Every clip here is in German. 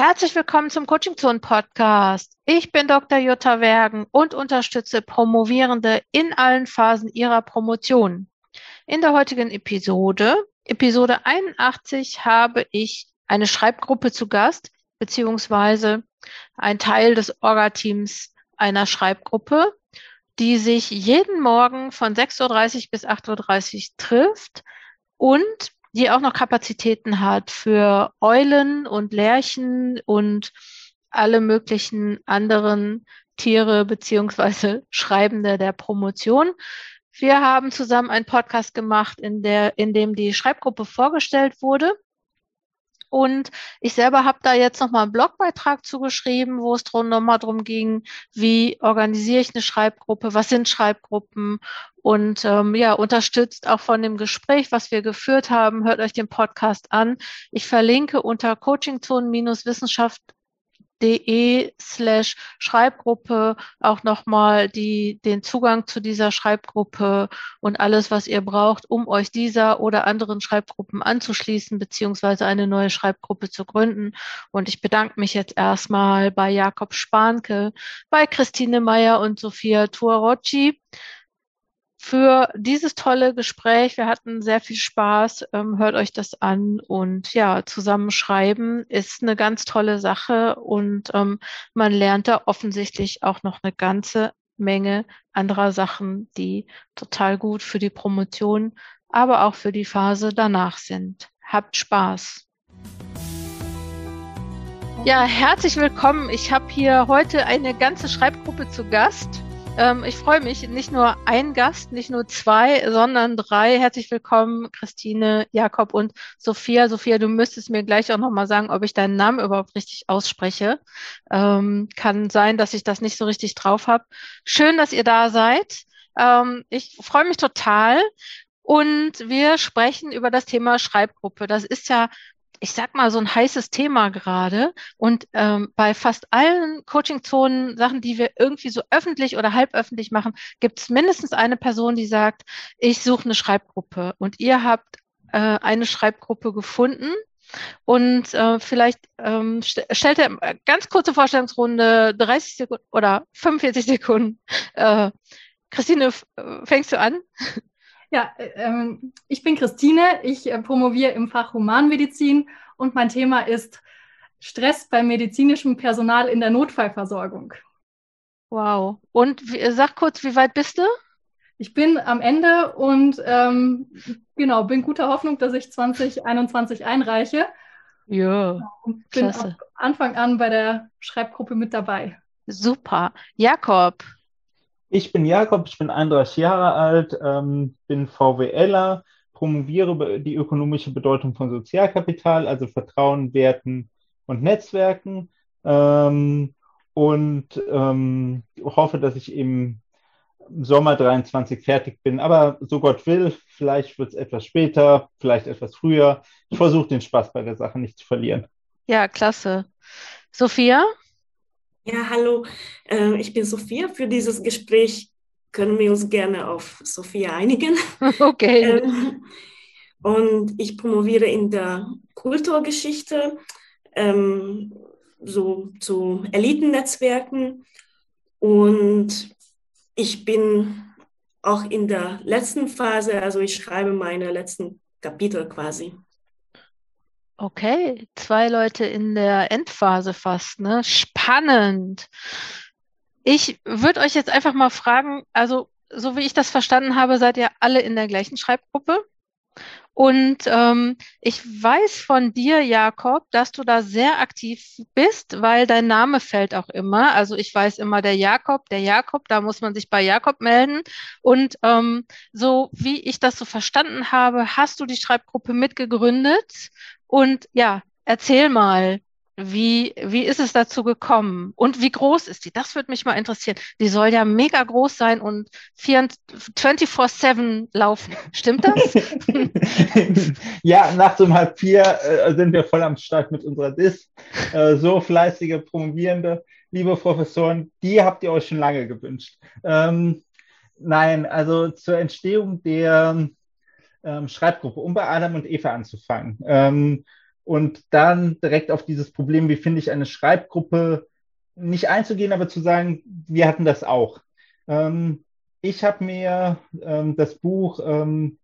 Herzlich willkommen zum Coaching Zone Podcast. Ich bin Dr. Jutta Wergen und unterstütze Promovierende in allen Phasen ihrer Promotion. In der heutigen Episode, Episode 81, habe ich eine Schreibgruppe zu Gast, beziehungsweise ein Teil des Orga-Teams einer Schreibgruppe, die sich jeden Morgen von 6.30 Uhr bis 8.30 Uhr trifft und die auch noch Kapazitäten hat für Eulen und Lerchen und alle möglichen anderen Tiere beziehungsweise Schreibende der Promotion. Wir haben zusammen einen Podcast gemacht, in, der, in dem die Schreibgruppe vorgestellt wurde. Und ich selber habe da jetzt nochmal einen Blogbeitrag zugeschrieben, wo es drum, nochmal darum ging, wie organisiere ich eine Schreibgruppe, was sind Schreibgruppen und ähm, ja, unterstützt auch von dem Gespräch, was wir geführt haben. Hört euch den Podcast an. Ich verlinke unter coachingzonen-wissenschaft de slash Schreibgruppe auch nochmal die, den Zugang zu dieser Schreibgruppe und alles, was ihr braucht, um euch dieser oder anderen Schreibgruppen anzuschließen, beziehungsweise eine neue Schreibgruppe zu gründen. Und ich bedanke mich jetzt erstmal bei Jakob Spanke, bei Christine Meyer und Sophia Tuarocci für dieses tolle Gespräch. Wir hatten sehr viel Spaß. Ähm, hört euch das an und ja, zusammenschreiben ist eine ganz tolle Sache und ähm, man lernt da offensichtlich auch noch eine ganze Menge anderer Sachen, die total gut für die Promotion, aber auch für die Phase danach sind. Habt Spaß. Ja, herzlich willkommen. Ich habe hier heute eine ganze Schreibgruppe zu Gast. Ähm, ich freue mich, nicht nur ein Gast, nicht nur zwei, sondern drei. Herzlich willkommen, Christine, Jakob und Sophia. Sophia, du müsstest mir gleich auch nochmal sagen, ob ich deinen Namen überhaupt richtig ausspreche. Ähm, kann sein, dass ich das nicht so richtig drauf habe. Schön, dass ihr da seid. Ähm, ich freue mich total. Und wir sprechen über das Thema Schreibgruppe. Das ist ja ich sag mal, so ein heißes Thema gerade. Und ähm, bei fast allen Coaching-Zonen, Sachen, die wir irgendwie so öffentlich oder halböffentlich machen, gibt es mindestens eine Person, die sagt, ich suche eine Schreibgruppe. Und ihr habt äh, eine Schreibgruppe gefunden. Und äh, vielleicht ähm, st stellt er äh, ganz kurze Vorstellungsrunde, 30 Sekunden oder 45 Sekunden. Äh, Christine, fängst du an? Ja, äh, ähm, ich bin Christine, ich äh, promoviere im Fach Humanmedizin und mein Thema ist Stress beim medizinischen Personal in der Notfallversorgung. Wow. Und wie, sag kurz, wie weit bist du? Ich bin am Ende und ähm, genau, bin guter Hoffnung, dass ich 2021 einreiche. Ja. Und bin klasse. Anfang an bei der Schreibgruppe mit dabei. Super. Jakob, ich bin Jakob, ich bin 31 Jahre alt, ähm, bin VWLer, promoviere die ökonomische Bedeutung von Sozialkapital, also Vertrauen, Werten und Netzwerken ähm, und ähm, hoffe, dass ich im Sommer 23 fertig bin. Aber so Gott will, vielleicht wird es etwas später, vielleicht etwas früher. Ich versuche den Spaß bei der Sache nicht zu verlieren. Ja, klasse. Sophia? Ja, hallo, äh, ich bin Sophia. Für dieses Gespräch können wir uns gerne auf Sophia einigen. Okay. Ähm, und ich promoviere in der Kulturgeschichte, ähm, so zu Elitennetzwerken. Und ich bin auch in der letzten Phase, also ich schreibe meine letzten Kapitel quasi. Okay, zwei Leute in der Endphase fast, ne? Spannend. Ich würde euch jetzt einfach mal fragen, also so wie ich das verstanden habe, seid ihr alle in der gleichen Schreibgruppe? Und ähm, ich weiß von dir, Jakob, dass du da sehr aktiv bist, weil dein Name fällt auch immer. Also ich weiß immer der Jakob, der Jakob, da muss man sich bei Jakob melden. Und ähm, so wie ich das so verstanden habe, hast du die Schreibgruppe mitgegründet und ja, erzähl mal, wie, wie ist es dazu gekommen? Und wie groß ist die? Das würde mich mal interessieren. Die soll ja mega groß sein und 24-7 laufen. Stimmt das? ja, nachts um halb vier äh, sind wir voll am Start mit unserer DIS. Äh, so fleißige Promovierende, liebe Professoren, die habt ihr euch schon lange gewünscht. Ähm, nein, also zur Entstehung der ähm, Schreibgruppe, um bei Adam und Eva anzufangen. Ähm, und dann direkt auf dieses Problem, wie finde ich eine Schreibgruppe, nicht einzugehen, aber zu sagen, wir hatten das auch. Ähm, ich habe mir ähm, das Buch ähm,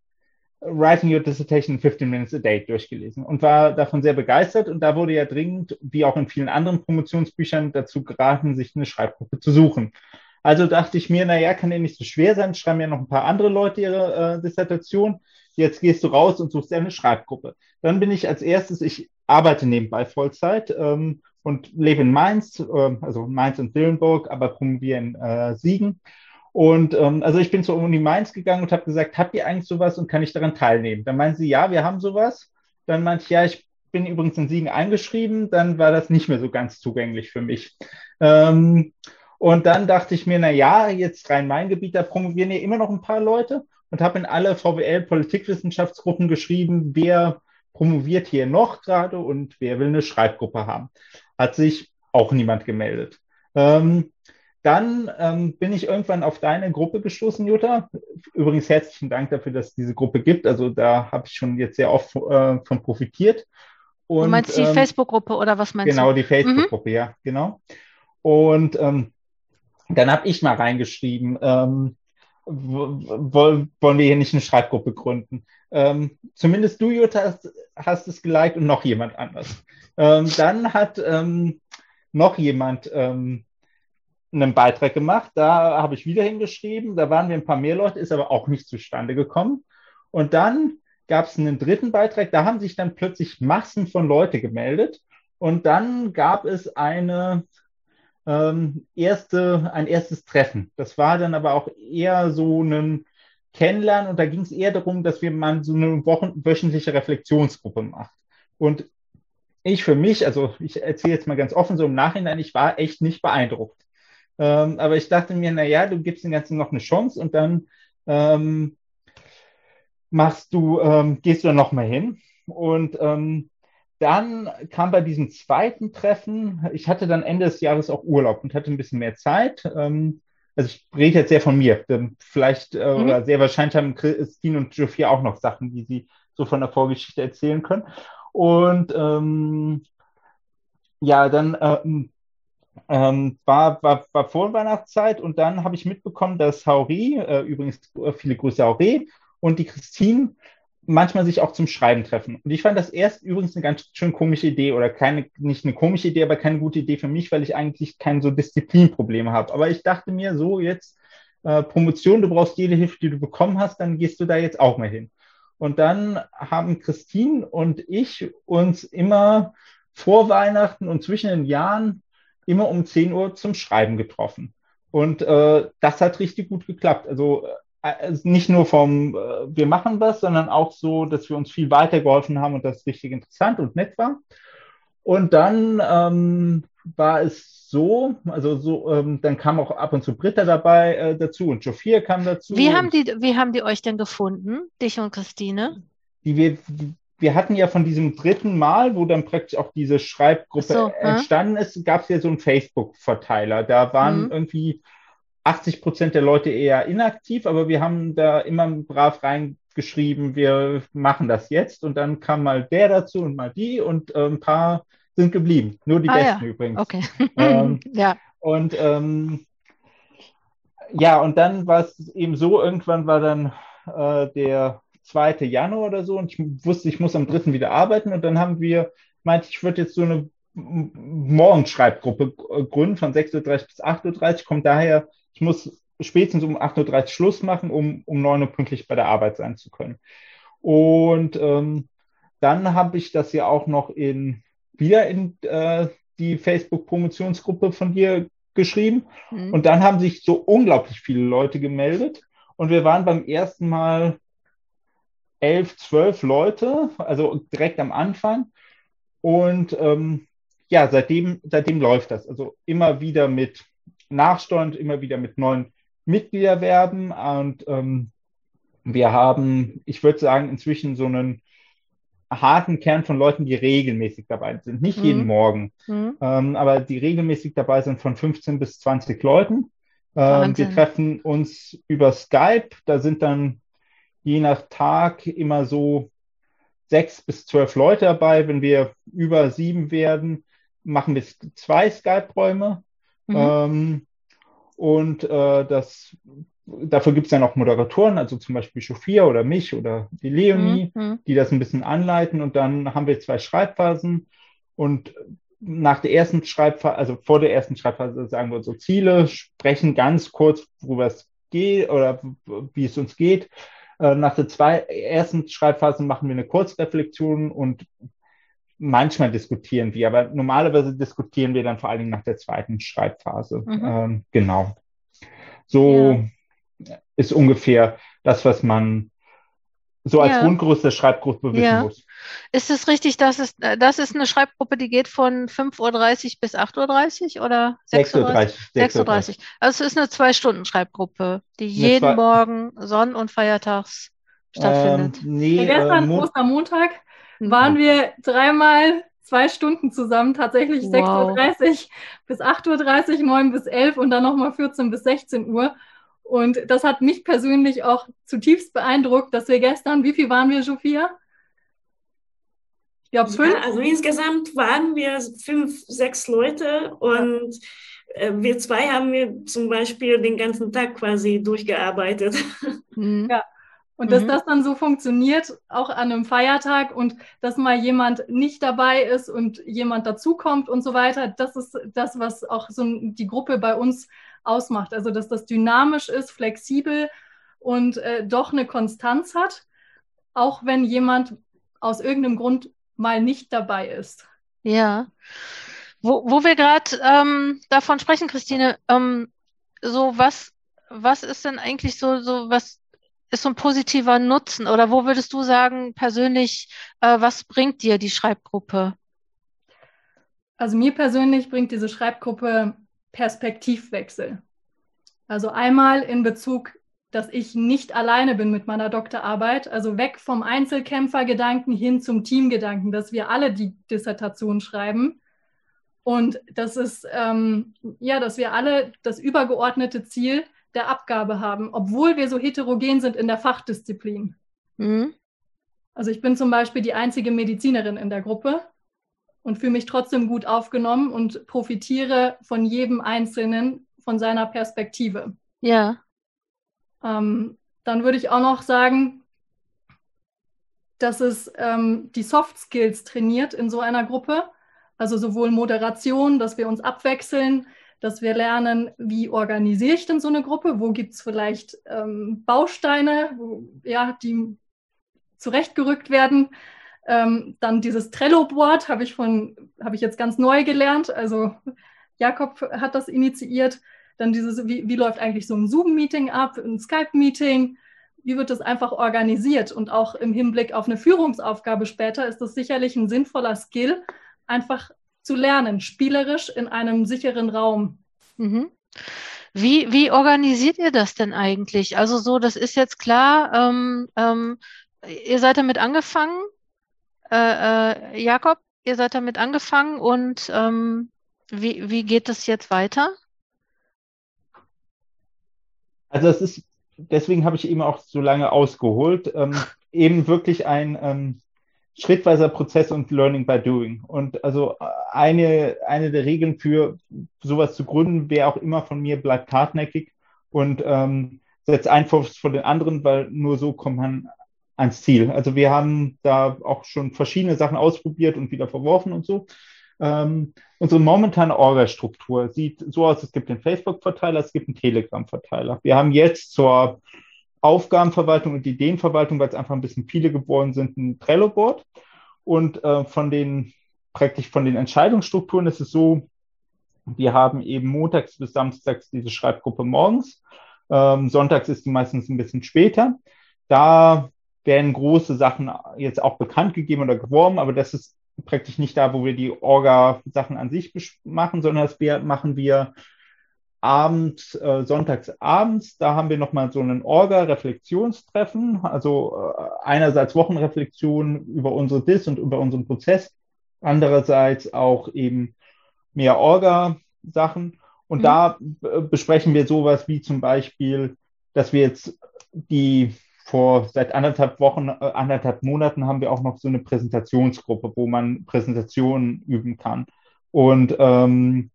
Writing Your Dissertation in 15 Minutes a Day durchgelesen und war davon sehr begeistert. Und da wurde ja dringend, wie auch in vielen anderen Promotionsbüchern, dazu geraten, sich eine Schreibgruppe zu suchen. Also dachte ich mir, naja, kann ja nicht so schwer sein, schreiben ja noch ein paar andere Leute ihre äh, Dissertation. Jetzt gehst du raus und suchst eine Schreibgruppe. Dann bin ich als erstes, ich arbeite nebenbei Vollzeit ähm, und lebe in Mainz, äh, also Mainz und Dillenburg, aber promoviere in äh, Siegen. Und ähm, also ich bin zur Uni Mainz gegangen und habe gesagt, habt ihr eigentlich sowas und kann ich daran teilnehmen? Dann meinen sie, ja, wir haben sowas. Dann meinte ich, ja, ich bin übrigens in Siegen eingeschrieben. Dann war das nicht mehr so ganz zugänglich für mich. Ähm, und dann dachte ich mir, na ja, jetzt Rhein-Main-Gebiet, da promovieren ja immer noch ein paar Leute und habe in alle VWL-Politikwissenschaftsgruppen geschrieben, wer promoviert hier noch gerade und wer will eine Schreibgruppe haben. Hat sich auch niemand gemeldet. Ähm, dann ähm, bin ich irgendwann auf deine Gruppe gestoßen, Jutta. Übrigens herzlichen Dank dafür, dass es diese Gruppe gibt. Also da habe ich schon jetzt sehr oft äh, von profitiert. Und, du meinst die ähm, Facebook-Gruppe oder was meinst genau, du? Genau, die Facebook-Gruppe, mhm. ja, genau. Und ähm, dann habe ich mal reingeschrieben, ähm, wollen wir hier nicht eine Schreibgruppe gründen. Ähm, zumindest du, Jutta, hast, hast, es geliked und noch jemand anders. Ähm, dann hat ähm, noch jemand ähm, einen Beitrag gemacht. Da habe ich wieder hingeschrieben. Da waren wir ein paar mehr Leute, ist aber auch nicht zustande gekommen. Und dann gab es einen dritten Beitrag. Da haben sich dann plötzlich Massen von Leute gemeldet. Und dann gab es eine ähm, erste, ein erstes Treffen. Das war dann aber auch eher so ein Kennenlernen und da ging es eher darum, dass wir mal so eine Wochen, wöchentliche Reflexionsgruppe machen. Und ich für mich, also ich erzähle jetzt mal ganz offen so im Nachhinein, ich war echt nicht beeindruckt. Ähm, aber ich dachte mir, naja, du gibst dem Ganzen noch eine Chance und dann ähm, machst du, ähm, gehst du dann nochmal hin. Und ähm, dann kam bei diesem zweiten Treffen, ich hatte dann Ende des Jahres auch Urlaub und hatte ein bisschen mehr Zeit. Ähm, also ich rede jetzt sehr von mir. Vielleicht äh, mhm. oder sehr wahrscheinlich haben Christine und Sophia auch noch Sachen, die sie so von der Vorgeschichte erzählen können. Und ähm, ja, dann ähm, ähm, war, war, war vor Weihnachtszeit und dann habe ich mitbekommen, dass Hauri, äh, übrigens äh, viele Grüße Hauri, und die Christine manchmal sich auch zum Schreiben treffen. Und ich fand das erst übrigens eine ganz schön komische Idee oder keine, nicht eine komische Idee, aber keine gute Idee für mich, weil ich eigentlich kein so Disziplinproblem habe. Aber ich dachte mir so jetzt, äh, Promotion, du brauchst jede Hilfe, die du bekommen hast, dann gehst du da jetzt auch mal hin. Und dann haben Christine und ich uns immer vor Weihnachten und zwischen den Jahren immer um 10 Uhr zum Schreiben getroffen. Und äh, das hat richtig gut geklappt. Also also nicht nur vom, äh, wir machen was, sondern auch so, dass wir uns viel weitergeholfen haben und das richtig interessant und nett war. Und dann ähm, war es so, also so, ähm, dann kam auch ab und zu Britta dabei äh, dazu und Sophia kam dazu. Wie haben, die, wie haben die euch denn gefunden, dich und Christine? Die wir, wir hatten ja von diesem dritten Mal, wo dann praktisch auch diese Schreibgruppe so, entstanden ist, gab es ja so einen Facebook-Verteiler. Da waren mhm. irgendwie 80 Prozent der Leute eher inaktiv, aber wir haben da immer brav reingeschrieben, wir machen das jetzt. Und dann kam mal der dazu und mal die und äh, ein paar sind geblieben. Nur die ah, besten ja. übrigens. Okay. Ähm, ja. Und ähm, ja, und dann war es eben so, irgendwann war dann äh, der 2. Januar oder so und ich wusste, ich muss am 3. wieder arbeiten und dann haben wir, meinte ich, würde jetzt so eine Morgenschreibgruppe gründen von 6.30 Uhr bis 8.30 Uhr, kommt daher ich muss spätestens um 8.30 Uhr Schluss machen, um um 9 Uhr pünktlich bei der Arbeit sein zu können. Und ähm, dann habe ich das ja auch noch in wieder in äh, die Facebook-Promotionsgruppe von dir geschrieben. Mhm. Und dann haben sich so unglaublich viele Leute gemeldet. Und wir waren beim ersten Mal elf, zwölf Leute, also direkt am Anfang. Und ähm, ja, seitdem, seitdem läuft das. Also immer wieder mit nachsteuernd immer wieder mit neuen Mitgliederwerben und ähm, wir haben, ich würde sagen, inzwischen so einen harten Kern von Leuten, die regelmäßig dabei sind. Nicht mhm. jeden Morgen, mhm. ähm, aber die regelmäßig dabei sind von 15 bis 20 Leuten. Ähm, wir treffen uns über Skype. Da sind dann je nach Tag immer so sechs bis zwölf Leute dabei. Wenn wir über sieben werden, machen wir zwei Skype-Räume. Mhm. Ähm, und äh, das, dafür gibt es dann auch Moderatoren, also zum Beispiel Sophia oder mich oder die Leonie, mhm, mhm. die das ein bisschen anleiten. Und dann haben wir zwei Schreibphasen. Und nach der ersten Schreibphase, also vor der ersten Schreibphase sagen wir so Ziele, sprechen ganz kurz, worüber es geht oder wie es uns geht. Äh, nach der zwei, ersten Schreibphase machen wir eine Kurzreflexion und manchmal diskutieren wir, aber normalerweise diskutieren wir dann vor allen Dingen nach der zweiten Schreibphase. Mhm. Ähm, genau. So ja. ist ungefähr das, was man so als ja. Der Schreibgruppe wissen ja. muss. Ist es richtig, dass es, äh, das ist eine Schreibgruppe, die geht von 5.30 Uhr bis 8.30 Uhr oder 6.30 Uhr? 6.30 Uhr. Also es ist eine Zwei-Stunden-Schreibgruppe, die jeden zwei... Morgen Sonn- und Feiertags stattfindet. Ähm, nee, gestern, äh, Ostermontag. Waren wir dreimal zwei Stunden zusammen, tatsächlich wow. 6.30 Uhr bis 8.30 Uhr, 9 bis 11 und dann nochmal 14 bis 16 Uhr. Und das hat mich persönlich auch zutiefst beeindruckt, dass wir gestern, wie viel waren wir, Sophia? Ich glaube fünf. Ja, also insgesamt waren wir fünf, sechs Leute und äh, wir zwei haben wir zum Beispiel den ganzen Tag quasi durchgearbeitet. Mhm. Ja. Und dass mhm. das dann so funktioniert, auch an einem Feiertag und dass mal jemand nicht dabei ist und jemand dazukommt und so weiter, das ist das, was auch so die Gruppe bei uns ausmacht. Also dass das dynamisch ist, flexibel und äh, doch eine Konstanz hat, auch wenn jemand aus irgendeinem Grund mal nicht dabei ist. Ja. Wo, wo wir gerade ähm, davon sprechen, Christine, ähm, so was, was ist denn eigentlich so, so was ist so ein positiver Nutzen? Oder wo würdest du sagen, persönlich, äh, was bringt dir die Schreibgruppe? Also mir persönlich bringt diese Schreibgruppe Perspektivwechsel. Also einmal in Bezug, dass ich nicht alleine bin mit meiner Doktorarbeit, also weg vom Einzelkämpfergedanken hin zum Teamgedanken, dass wir alle die Dissertation schreiben. Und das ist, ähm, ja, dass wir alle das übergeordnete Ziel der Abgabe haben, obwohl wir so heterogen sind in der Fachdisziplin. Mhm. Also ich bin zum Beispiel die einzige Medizinerin in der Gruppe und fühle mich trotzdem gut aufgenommen und profitiere von jedem Einzelnen, von seiner Perspektive. Ja. Ähm, dann würde ich auch noch sagen, dass es ähm, die Soft Skills trainiert in so einer Gruppe. Also sowohl Moderation, dass wir uns abwechseln, dass wir lernen, wie organisiere ich denn so eine Gruppe? Wo gibt es vielleicht ähm, Bausteine, wo, ja, die zurechtgerückt werden? Ähm, dann dieses Trello-Board habe ich von, ich jetzt ganz neu gelernt. Also Jakob hat das initiiert. Dann dieses, wie, wie läuft eigentlich so ein Zoom-Meeting ab, ein Skype-Meeting? Wie wird das einfach organisiert? Und auch im Hinblick auf eine Führungsaufgabe später ist das sicherlich ein sinnvoller Skill, einfach zu lernen, spielerisch in einem sicheren Raum. Mhm. Wie, wie organisiert ihr das denn eigentlich? Also so, das ist jetzt klar, ähm, ähm, ihr seid damit angefangen, äh, äh, Jakob, ihr seid damit angefangen und ähm, wie, wie geht das jetzt weiter? Also es ist, deswegen habe ich eben auch so lange ausgeholt, ähm, eben wirklich ein ähm, schrittweiser Prozess und Learning by Doing. Und also eine, eine der Regeln für sowas zu gründen, wer auch immer von mir bleibt hartnäckig und ähm, setzt Einfluss von den anderen, weil nur so kommt man ans Ziel. Also wir haben da auch schon verschiedene Sachen ausprobiert und wieder verworfen und so. Ähm, unsere momentane Orga-Struktur sieht so aus, es gibt den Facebook-Verteiler, es gibt einen Telegram-Verteiler. Wir haben jetzt zur Aufgabenverwaltung und Ideenverwaltung, weil es einfach ein bisschen viele geworden sind, ein Trello-Board. Und äh, von den praktisch von den Entscheidungsstrukturen ist es so, wir haben eben montags bis samstags diese Schreibgruppe morgens. Ähm, sonntags ist die meistens ein bisschen später. Da werden große Sachen jetzt auch bekannt gegeben oder geworben, aber das ist praktisch nicht da, wo wir die Orga-Sachen an sich machen, sondern das machen wir abends, äh, sonntags abends. Da haben wir nochmal so einen Orga-Reflexionstreffen, also äh, einerseits Wochenreflexion über unsere DIS und über unseren Prozess, andererseits auch eben mehr Orga-Sachen. Und mhm. da besprechen wir sowas wie zum Beispiel, dass wir jetzt die vor seit anderthalb Wochen, äh, anderthalb Monaten haben wir auch noch so eine Präsentationsgruppe, wo man Präsentationen üben kann. Und ähm,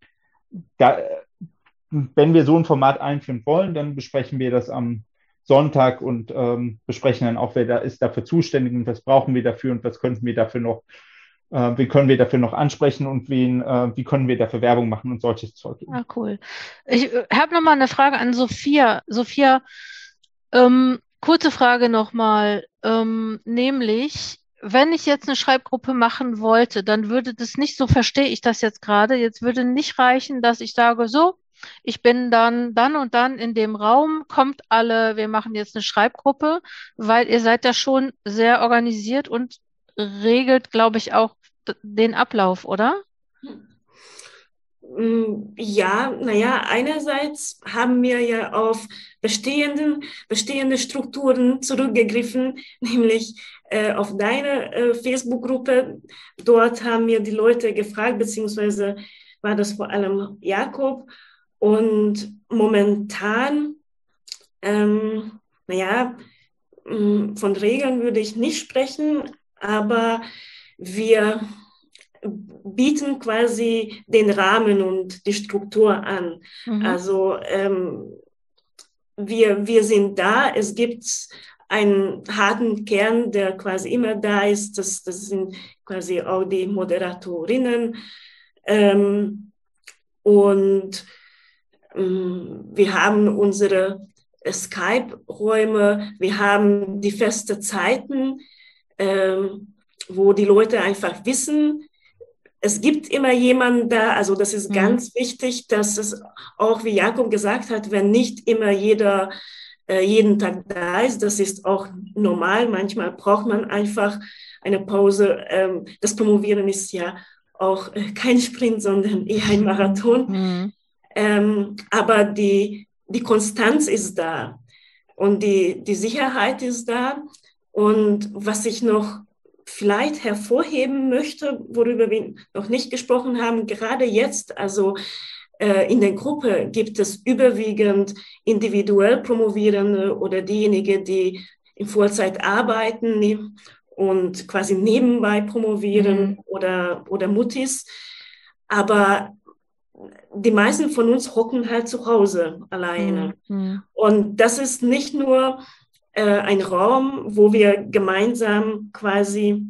da, wenn wir so ein Format einführen wollen, dann besprechen wir das am Sonntag und ähm, besprechen dann auch, wer da ist dafür zuständig und was brauchen wir dafür und was könnten wir dafür noch, äh, wie können wir dafür noch ansprechen und wen, äh, wie können wir dafür Werbung machen und solches Zeug. Ah, cool. Ich äh, habe nochmal eine Frage an Sophia. Sophia, ähm, kurze Frage nochmal, ähm, nämlich, wenn ich jetzt eine Schreibgruppe machen wollte, dann würde das nicht, so verstehe ich das jetzt gerade, jetzt würde nicht reichen, dass ich sage, so, ich bin dann, dann und dann in dem Raum, kommt alle, wir machen jetzt eine Schreibgruppe, weil ihr seid da schon sehr organisiert und regelt, glaube ich, auch den Ablauf, oder? Mm, ja, naja, einerseits haben wir ja auf bestehenden, bestehende Strukturen zurückgegriffen, nämlich äh, auf deine äh, Facebook-Gruppe. Dort haben wir die Leute gefragt, beziehungsweise war das vor allem Jakob. Und momentan, ähm, naja, mm, von Regeln würde ich nicht sprechen, aber wir bieten quasi den Rahmen und die Struktur an. Mhm. Also ähm, wir, wir sind da, es gibt einen harten Kern, der quasi immer da ist. Das, das sind quasi auch die Moderatorinnen. Ähm, und wir haben unsere Skype-Räume, wir haben die feste Zeiten, ähm, wo die Leute einfach wissen, es gibt immer jemanden da, also das ist mhm. ganz wichtig, dass es auch, wie Jakob gesagt hat, wenn nicht immer jeder äh, jeden Tag da ist, das ist auch normal. Manchmal braucht man einfach eine Pause. Ähm, das Promovieren ist ja auch äh, kein Sprint, sondern eher ein Marathon. Mhm. Ähm, aber die, die Konstanz ist da und die, die Sicherheit ist da. Und was ich noch vielleicht hervorheben möchte, worüber wir noch nicht gesprochen haben, gerade jetzt, also äh, in der Gruppe gibt es überwiegend individuell Promovierende oder diejenigen, die in Vollzeit arbeiten und quasi nebenbei promovieren mhm. oder, oder Muttis. Aber die meisten von uns hocken halt zu Hause alleine. Mhm. Und das ist nicht nur äh, ein Raum, wo wir gemeinsam quasi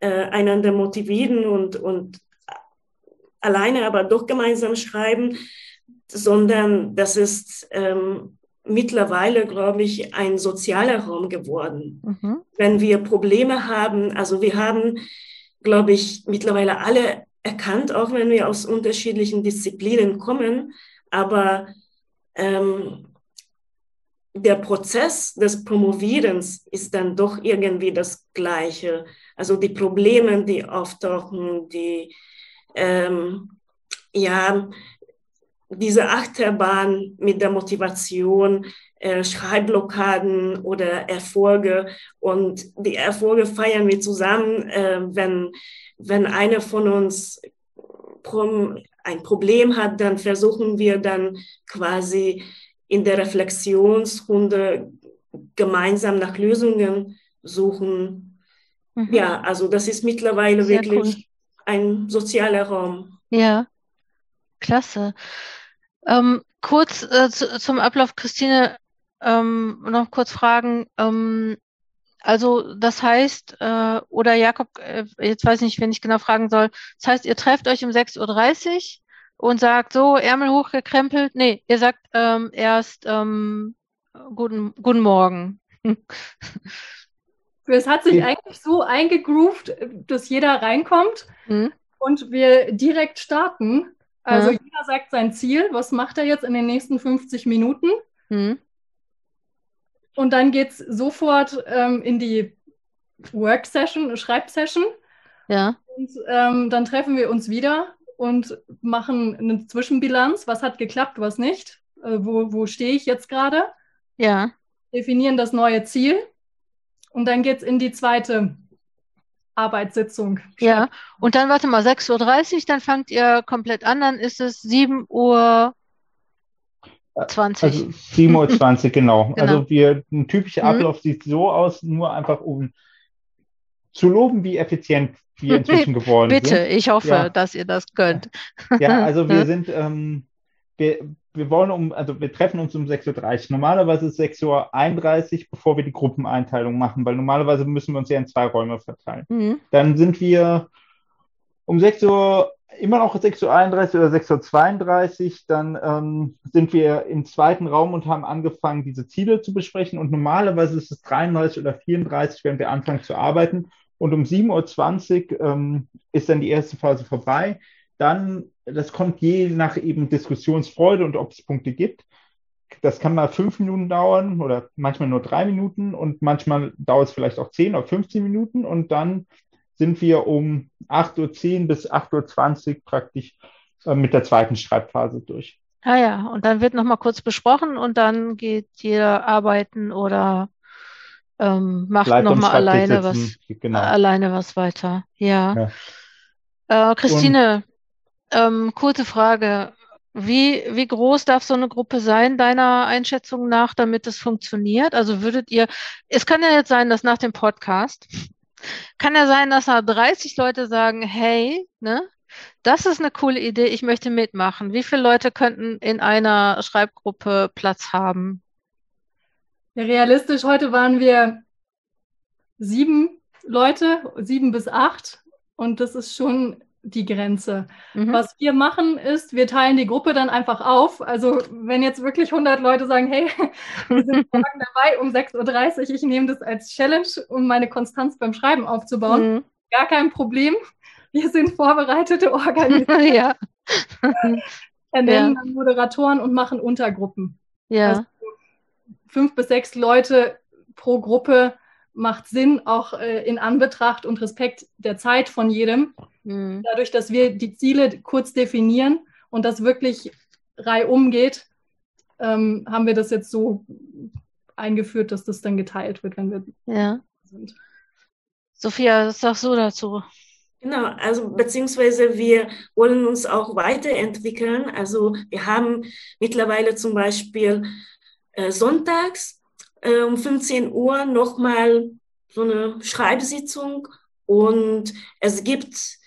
äh, einander motivieren und, und alleine aber doch gemeinsam schreiben, sondern das ist ähm, mittlerweile, glaube ich, ein sozialer Raum geworden. Mhm. Wenn wir Probleme haben, also wir haben, glaube ich, mittlerweile alle erkannt, auch wenn wir aus unterschiedlichen Disziplinen kommen, aber ähm, der Prozess des Promovierens ist dann doch irgendwie das Gleiche. Also die Probleme, die auftauchen, die, ähm, ja, diese Achterbahn mit der Motivation, äh, Schreibblockaden oder Erfolge. Und die Erfolge feiern wir zusammen, äh, wenn wenn einer von uns ein Problem hat, dann versuchen wir dann quasi in der Reflexionsrunde gemeinsam nach Lösungen suchen. Mhm. Ja, also das ist mittlerweile Sehr wirklich cool. ein sozialer Raum. Ja, klasse. Ähm, kurz äh, zu, zum Ablauf, Christine, ähm, noch kurz fragen. Ähm, also das heißt, äh, oder Jakob, äh, jetzt weiß ich nicht, wen ich genau fragen soll. Das heißt, ihr trefft euch um 6.30 Uhr und sagt so, Ärmel hochgekrempelt. Nee, ihr sagt ähm, erst ähm, guten, guten Morgen. Es hat sich eigentlich so eingegroovt, dass jeder reinkommt mhm. und wir direkt starten. Also mhm. jeder sagt sein Ziel, was macht er jetzt in den nächsten 50 Minuten? Mhm. Und dann geht es sofort ähm, in die Work-Session, Schreibsession. Ja. Und ähm, dann treffen wir uns wieder und machen eine Zwischenbilanz. Was hat geklappt, was nicht? Äh, wo wo stehe ich jetzt gerade? Ja. Definieren das neue Ziel. Und dann geht es in die zweite Arbeitssitzung. Ja, und dann warte mal, 6.30 Uhr, dann fangt ihr komplett an, dann ist es 7 Uhr 20. Also 7.20 Uhr, genau. genau. Also wir, ein typischer mhm. Ablauf mhm. sieht so aus, nur einfach um zu loben, wie effizient wir inzwischen geworden Bitte, sind. Bitte, ich hoffe, ja. dass ihr das könnt. Ja, also wir sind, ähm, wir, wir wollen um, also wir treffen uns um 6.30 Uhr. Normalerweise ist es 6.31 Uhr, bevor wir die Gruppeneinteilung machen, weil normalerweise müssen wir uns ja in zwei Räume verteilen. Mhm. Dann sind wir um 6 Uhr immer noch 6.31 Uhr oder 6.32 Uhr, dann ähm, sind wir im zweiten Raum und haben angefangen, diese Ziele zu besprechen. Und normalerweise ist es 33 oder 34, wenn wir anfangen zu arbeiten. Und um 7.20 Uhr ähm, ist dann die erste Phase vorbei. Dann, das kommt je nach eben Diskussionsfreude und ob es Punkte gibt. Das kann mal fünf Minuten dauern oder manchmal nur drei Minuten und manchmal dauert es vielleicht auch 10 oder 15 Minuten und dann sind wir um 8.10 Uhr bis 8.20 Uhr praktisch äh, mit der zweiten Schreibphase durch. Ah ja, und dann wird nochmal kurz besprochen und dann geht jeder arbeiten oder ähm, macht nochmal alleine was, genau. alleine was weiter. Ja. ja. Äh, Christine, ähm, kurze Frage. Wie, wie groß darf so eine Gruppe sein, deiner Einschätzung nach, damit es funktioniert? Also würdet ihr, es kann ja jetzt sein, dass nach dem Podcast kann ja sein, dass da 30 Leute sagen, hey, ne, das ist eine coole Idee, ich möchte mitmachen. Wie viele Leute könnten in einer Schreibgruppe Platz haben? Ja, realistisch, heute waren wir sieben Leute, sieben bis acht. Und das ist schon die Grenze. Mhm. Was wir machen ist, wir teilen die Gruppe dann einfach auf. Also wenn jetzt wirklich 100 Leute sagen, hey, wir sind morgen dabei um 6.30 Uhr, ich nehme das als Challenge, um meine Konstanz beim Schreiben aufzubauen, mhm. gar kein Problem. Wir sind vorbereitete Organisationen. ja. Ernennen ja. Moderatoren und machen Untergruppen. Ja. Also fünf bis sechs Leute pro Gruppe macht Sinn, auch äh, in Anbetracht und Respekt der Zeit von jedem. Mhm. Dadurch, dass wir die Ziele kurz definieren und das wirklich reihum geht, ähm, haben wir das jetzt so eingeführt, dass das dann geteilt wird, wenn wir ja. sind. Sophia, was sagst du dazu? Genau, also beziehungsweise wir wollen uns auch weiterentwickeln. Also wir haben mittlerweile zum Beispiel äh, sonntags äh, um 15 Uhr nochmal so eine Schreibsitzung und es gibt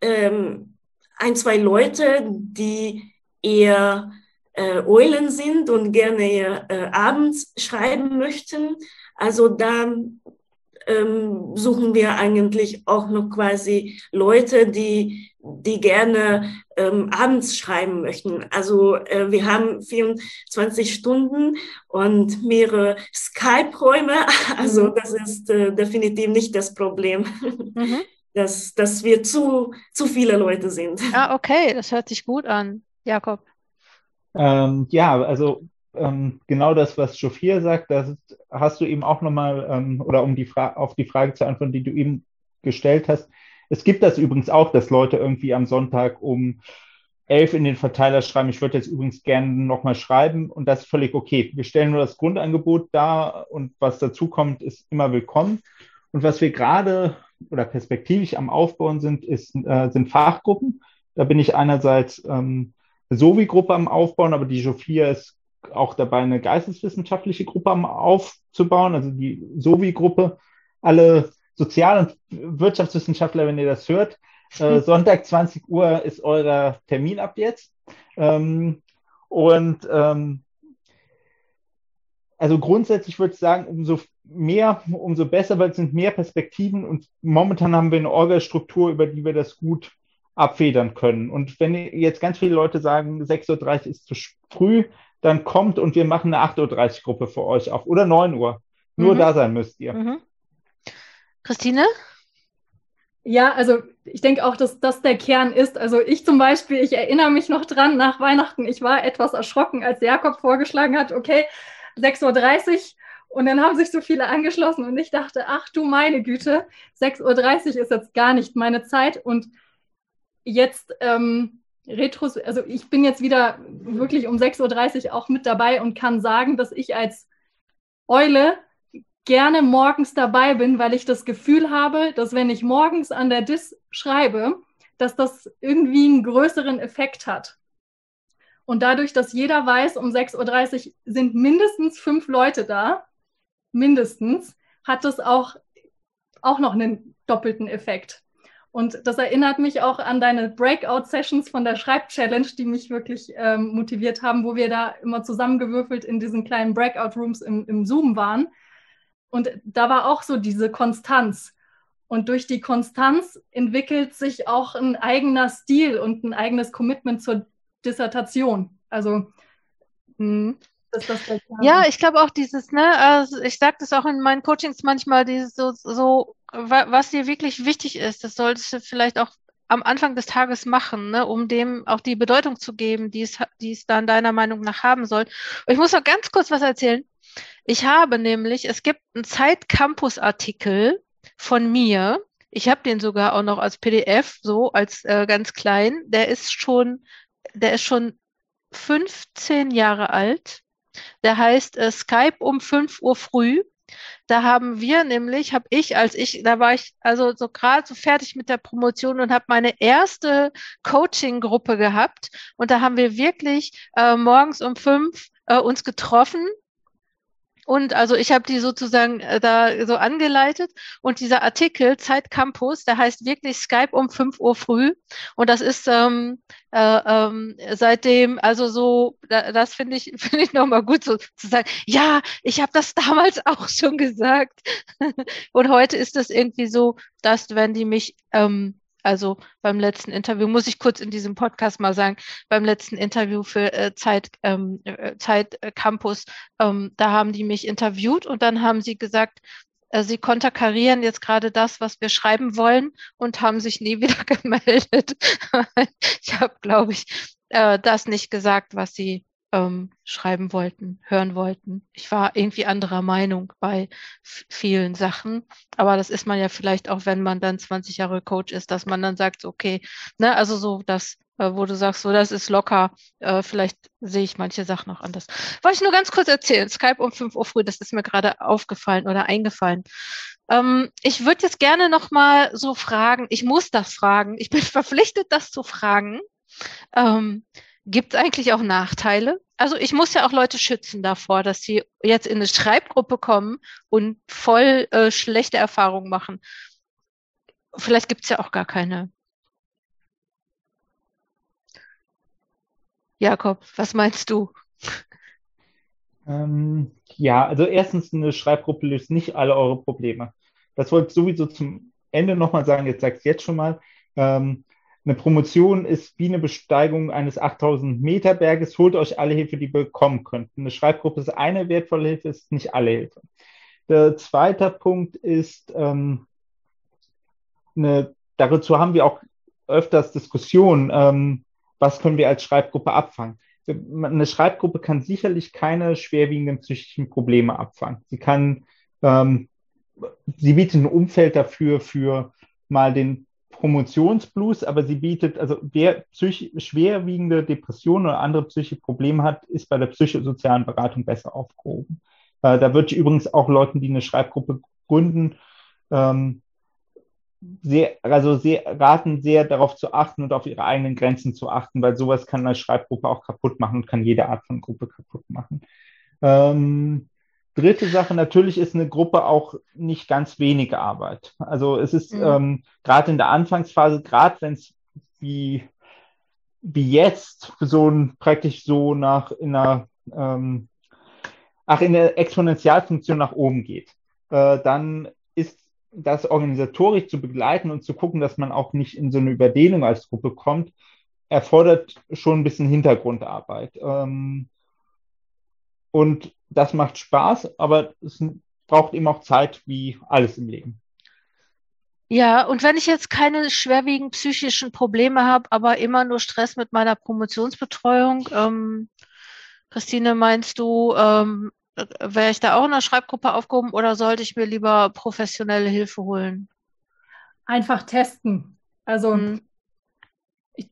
ähm, ein, zwei Leute, die eher äh, Eulen sind und gerne äh, abends schreiben möchten. Also da ähm, suchen wir eigentlich auch noch quasi Leute, die, die gerne ähm, abends schreiben möchten. Also äh, wir haben 24 Stunden und mehrere Skype-Räume. Also mhm. das ist äh, definitiv nicht das Problem. Mhm dass, dass wir zu, zu viele Leute sind. Ah, okay, das hört sich gut an. Jakob. Ähm, ja, also ähm, genau das, was Sophia sagt, das hast du eben auch nochmal, ähm, oder um die auf die Frage zu antworten, die du eben gestellt hast. Es gibt das übrigens auch, dass Leute irgendwie am Sonntag um elf in den Verteiler schreiben, ich würde jetzt übrigens gerne nochmal schreiben und das ist völlig okay. Wir stellen nur das Grundangebot dar und was dazu kommt, ist immer willkommen. Und was wir gerade oder perspektivisch am Aufbauen sind, ist, äh, sind Fachgruppen. Da bin ich einerseits ähm, Sovi-Gruppe am Aufbauen, aber die Sophia ist auch dabei, eine geisteswissenschaftliche Gruppe aufzubauen, also die Sovi-Gruppe. Alle Sozial- und Wirtschaftswissenschaftler, wenn ihr das hört, äh, Sonntag 20 Uhr ist euer Termin ab jetzt. Ähm, und ähm, also grundsätzlich würde ich sagen, umso mehr, umso besser, weil es sind mehr Perspektiven und momentan haben wir eine Orgelstruktur, über die wir das gut abfedern können. Und wenn jetzt ganz viele Leute sagen, 6.30 Uhr ist zu früh, dann kommt und wir machen eine 8.30 Uhr Gruppe für euch auf oder 9 Uhr. Nur mhm. da sein müsst ihr. Mhm. Christine? Ja, also ich denke auch, dass das der Kern ist. Also ich zum Beispiel, ich erinnere mich noch dran, nach Weihnachten, ich war etwas erschrocken, als Jakob vorgeschlagen hat, okay, 6.30 Uhr und dann haben sich so viele angeschlossen und ich dachte, ach du meine Güte, 6.30 Uhr ist jetzt gar nicht meine Zeit. Und jetzt ähm, Retros, also ich bin jetzt wieder wirklich um 6.30 Uhr auch mit dabei und kann sagen, dass ich als Eule gerne morgens dabei bin, weil ich das Gefühl habe, dass wenn ich morgens an der DIS schreibe, dass das irgendwie einen größeren Effekt hat. Und dadurch, dass jeder weiß, um 6.30 Uhr sind mindestens fünf Leute da, mindestens, hat es auch, auch noch einen doppelten Effekt. Und das erinnert mich auch an deine Breakout-Sessions von der Schreib-Challenge, die mich wirklich ähm, motiviert haben, wo wir da immer zusammengewürfelt in diesen kleinen Breakout-Rooms im, im Zoom waren. Und da war auch so diese Konstanz. Und durch die Konstanz entwickelt sich auch ein eigener Stil und ein eigenes Commitment zur Dissertation. Also hm. Ja, ich glaube auch dieses, ne, also ich sage das auch in meinen Coachings manchmal, dieses so, so, was dir wirklich wichtig ist, das solltest du vielleicht auch am Anfang des Tages machen, ne, um dem auch die Bedeutung zu geben, die es, die es dann deiner Meinung nach haben soll. Und ich muss noch ganz kurz was erzählen. Ich habe nämlich, es gibt einen Zeit-Campus-Artikel von mir. Ich habe den sogar auch noch als PDF, so als äh, ganz klein. Der ist schon, der ist schon 15 Jahre alt. Der heißt äh, Skype um 5 Uhr früh. Da haben wir nämlich, habe ich, als ich, da war ich also so gerade so fertig mit der Promotion und habe meine erste Coaching-Gruppe gehabt. Und da haben wir wirklich äh, morgens um fünf äh, uns getroffen und also ich habe die sozusagen äh, da so angeleitet. Und dieser Artikel Zeit Campus, der heißt wirklich Skype um 5 Uhr früh. Und das ist ähm, äh, ähm, seitdem, also so, da, das finde ich, finde ich nochmal gut so zu sagen, ja, ich habe das damals auch schon gesagt. Und heute ist das irgendwie so, dass wenn die mich ähm, also beim letzten Interview, muss ich kurz in diesem Podcast mal sagen, beim letzten Interview für äh, Zeit, ähm, äh, Zeit äh, Campus, ähm, da haben die mich interviewt und dann haben sie gesagt, äh, sie konterkarieren jetzt gerade das, was wir schreiben wollen und haben sich nie wieder gemeldet. ich habe, glaube ich, äh, das nicht gesagt, was sie ähm, schreiben wollten, hören wollten. Ich war irgendwie anderer Meinung bei vielen Sachen, aber das ist man ja vielleicht auch, wenn man dann 20 Jahre Coach ist, dass man dann sagt, okay, ne, also so das, äh, wo du sagst, so das ist locker, äh, vielleicht sehe ich manche Sachen auch anders. Wollte ich nur ganz kurz erzählen, Skype um 5 Uhr früh, das ist mir gerade aufgefallen oder eingefallen. Ähm, ich würde jetzt gerne nochmal so fragen, ich muss das fragen, ich bin verpflichtet, das zu fragen. Ähm, Gibt es eigentlich auch Nachteile? Also ich muss ja auch Leute schützen davor, dass sie jetzt in eine Schreibgruppe kommen und voll äh, schlechte Erfahrungen machen. Vielleicht gibt es ja auch gar keine. Jakob, was meinst du? Ähm, ja, also erstens, eine Schreibgruppe löst nicht alle eure Probleme. Das wollte ich sowieso zum Ende nochmal sagen, jetzt es jetzt schon mal. Ähm, eine Promotion ist wie eine Besteigung eines 8000 Meter Berges. Holt euch alle Hilfe, die ihr bekommen könnt. Eine Schreibgruppe ist eine wertvolle Hilfe, ist nicht alle Hilfe. Der zweite Punkt ist, ähm, eine, dazu haben wir auch öfters Diskussionen, ähm, was können wir als Schreibgruppe abfangen. Eine Schreibgruppe kann sicherlich keine schwerwiegenden psychischen Probleme abfangen. Sie kann, ähm, sie bietet ein Umfeld dafür, für mal den Promotionsblues, aber sie bietet, also wer schwerwiegende Depressionen oder andere psychische Probleme hat, ist bei der psychosozialen Beratung besser aufgehoben. Äh, da würde ich übrigens auch Leuten, die eine Schreibgruppe gründen, ähm, sehr, also sehr, raten, sehr darauf zu achten und auf ihre eigenen Grenzen zu achten, weil sowas kann eine Schreibgruppe auch kaputt machen und kann jede Art von Gruppe kaputt machen. Ähm, dritte Sache, natürlich ist eine Gruppe auch nicht ganz wenig Arbeit. Also es ist mhm. ähm, gerade in der Anfangsphase, gerade wenn es wie, wie jetzt so ein praktisch so nach in einer ähm, ach, in der Exponentialfunktion nach oben geht, äh, dann ist das organisatorisch zu begleiten und zu gucken, dass man auch nicht in so eine Überdehnung als Gruppe kommt, erfordert schon ein bisschen Hintergrundarbeit. Ähm, und das macht Spaß, aber es braucht eben auch Zeit, wie alles im Leben. Ja, und wenn ich jetzt keine schwerwiegenden psychischen Probleme habe, aber immer nur Stress mit meiner Promotionsbetreuung, ähm, Christine, meinst du, ähm, wäre ich da auch in der Schreibgruppe aufgehoben oder sollte ich mir lieber professionelle Hilfe holen? Einfach testen. Also hm. ich,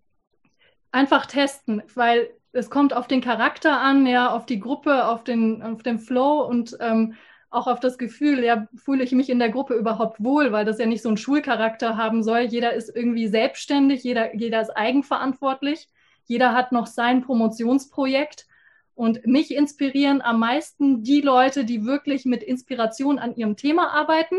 einfach testen, weil es kommt auf den Charakter an, ja, auf die Gruppe, auf den, auf den Flow und ähm, auch auf das Gefühl, ja, fühle ich mich in der Gruppe überhaupt wohl, weil das ja nicht so einen Schulcharakter haben soll. Jeder ist irgendwie selbstständig, jeder, jeder ist eigenverantwortlich. jeder hat noch sein Promotionsprojekt. Und mich inspirieren am meisten die Leute, die wirklich mit Inspiration an ihrem Thema arbeiten,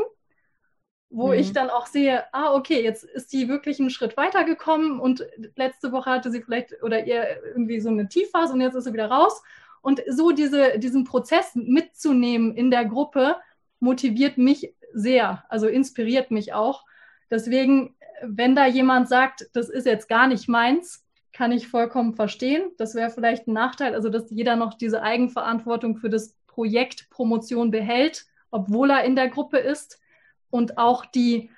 wo mhm. ich dann auch sehe, ah, okay, jetzt ist die wirklich einen Schritt weitergekommen und letzte Woche hatte sie vielleicht oder ihr irgendwie so eine Tiefphase und jetzt ist sie wieder raus. Und so diese, diesen Prozess mitzunehmen in der Gruppe motiviert mich sehr, also inspiriert mich auch. Deswegen, wenn da jemand sagt, das ist jetzt gar nicht meins, kann ich vollkommen verstehen. Das wäre vielleicht ein Nachteil, also dass jeder noch diese Eigenverantwortung für das Projekt Promotion behält, obwohl er in der Gruppe ist und auch die,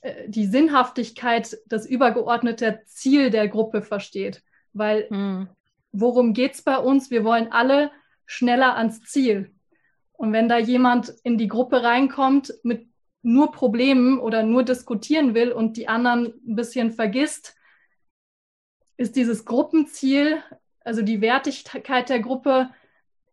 äh, die Sinnhaftigkeit, das übergeordnete Ziel der Gruppe versteht. Weil hm. worum geht es bei uns? Wir wollen alle schneller ans Ziel. Und wenn da jemand in die Gruppe reinkommt mit nur Problemen oder nur diskutieren will und die anderen ein bisschen vergisst, ist dieses Gruppenziel, also die Wertigkeit der Gruppe,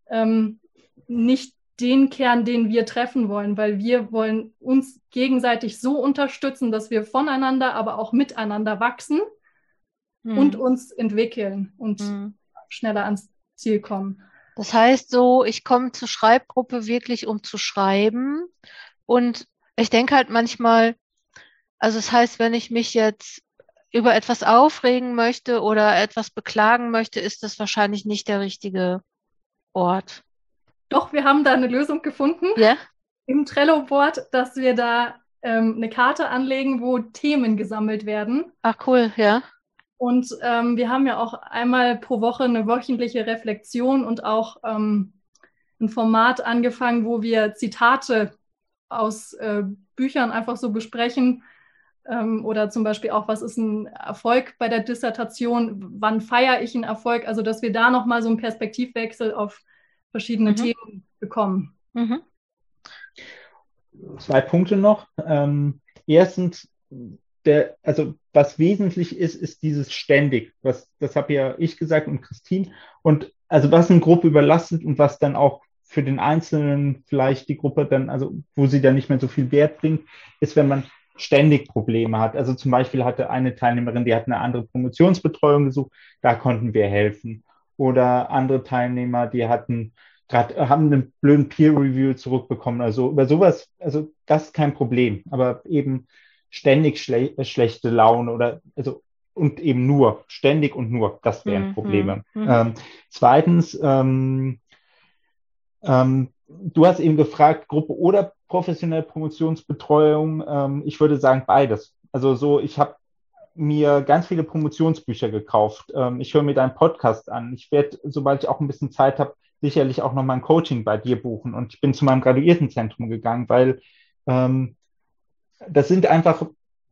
ähm, nicht den Kern, den wir treffen wollen, weil wir wollen uns gegenseitig so unterstützen, dass wir voneinander, aber auch miteinander wachsen hm. und uns entwickeln und hm. schneller ans Ziel kommen. Das heißt so, ich komme zur Schreibgruppe wirklich, um zu schreiben. Und ich denke halt manchmal, also das heißt, wenn ich mich jetzt über etwas aufregen möchte oder etwas beklagen möchte, ist das wahrscheinlich nicht der richtige Ort. Doch, wir haben da eine Lösung gefunden. Ja. Im Trello-Board, dass wir da ähm, eine Karte anlegen, wo Themen gesammelt werden. Ach cool, ja. Und ähm, wir haben ja auch einmal pro Woche eine wöchentliche Reflexion und auch ähm, ein Format angefangen, wo wir Zitate aus äh, Büchern einfach so besprechen. Ähm, oder zum Beispiel auch, was ist ein Erfolg bei der Dissertation? Wann feiere ich einen Erfolg? Also, dass wir da nochmal so einen Perspektivwechsel auf verschiedene mhm. Themen bekommen. Mhm. Zwei Punkte noch. Ähm, erstens, der, also was wesentlich ist, ist dieses ständig. Was, das habe ja ich gesagt und Christine. Und also was eine Gruppe überlastet und was dann auch für den Einzelnen vielleicht die Gruppe dann, also wo sie dann nicht mehr so viel Wert bringt, ist, wenn man ständig Probleme hat. Also zum Beispiel hatte eine Teilnehmerin, die hat eine andere Promotionsbetreuung gesucht, da konnten wir helfen. Oder andere Teilnehmer, die hatten gerade, haben einen blöden Peer Review zurückbekommen. Also über sowas, also das ist kein Problem. Aber eben ständig schle schlechte Laune oder also und eben nur, ständig und nur, das wären mhm. Probleme. Mhm. Ähm, zweitens, ähm, ähm, du hast eben gefragt, Gruppe oder professionelle Promotionsbetreuung. Ähm, ich würde sagen beides. Also so, ich habe mir ganz viele Promotionsbücher gekauft. Ähm, ich höre mir deinen Podcast an. Ich werde, sobald ich auch ein bisschen Zeit habe, sicherlich auch noch mal ein Coaching bei dir buchen. Und ich bin zu meinem Graduiertenzentrum gegangen, weil ähm, das sind einfach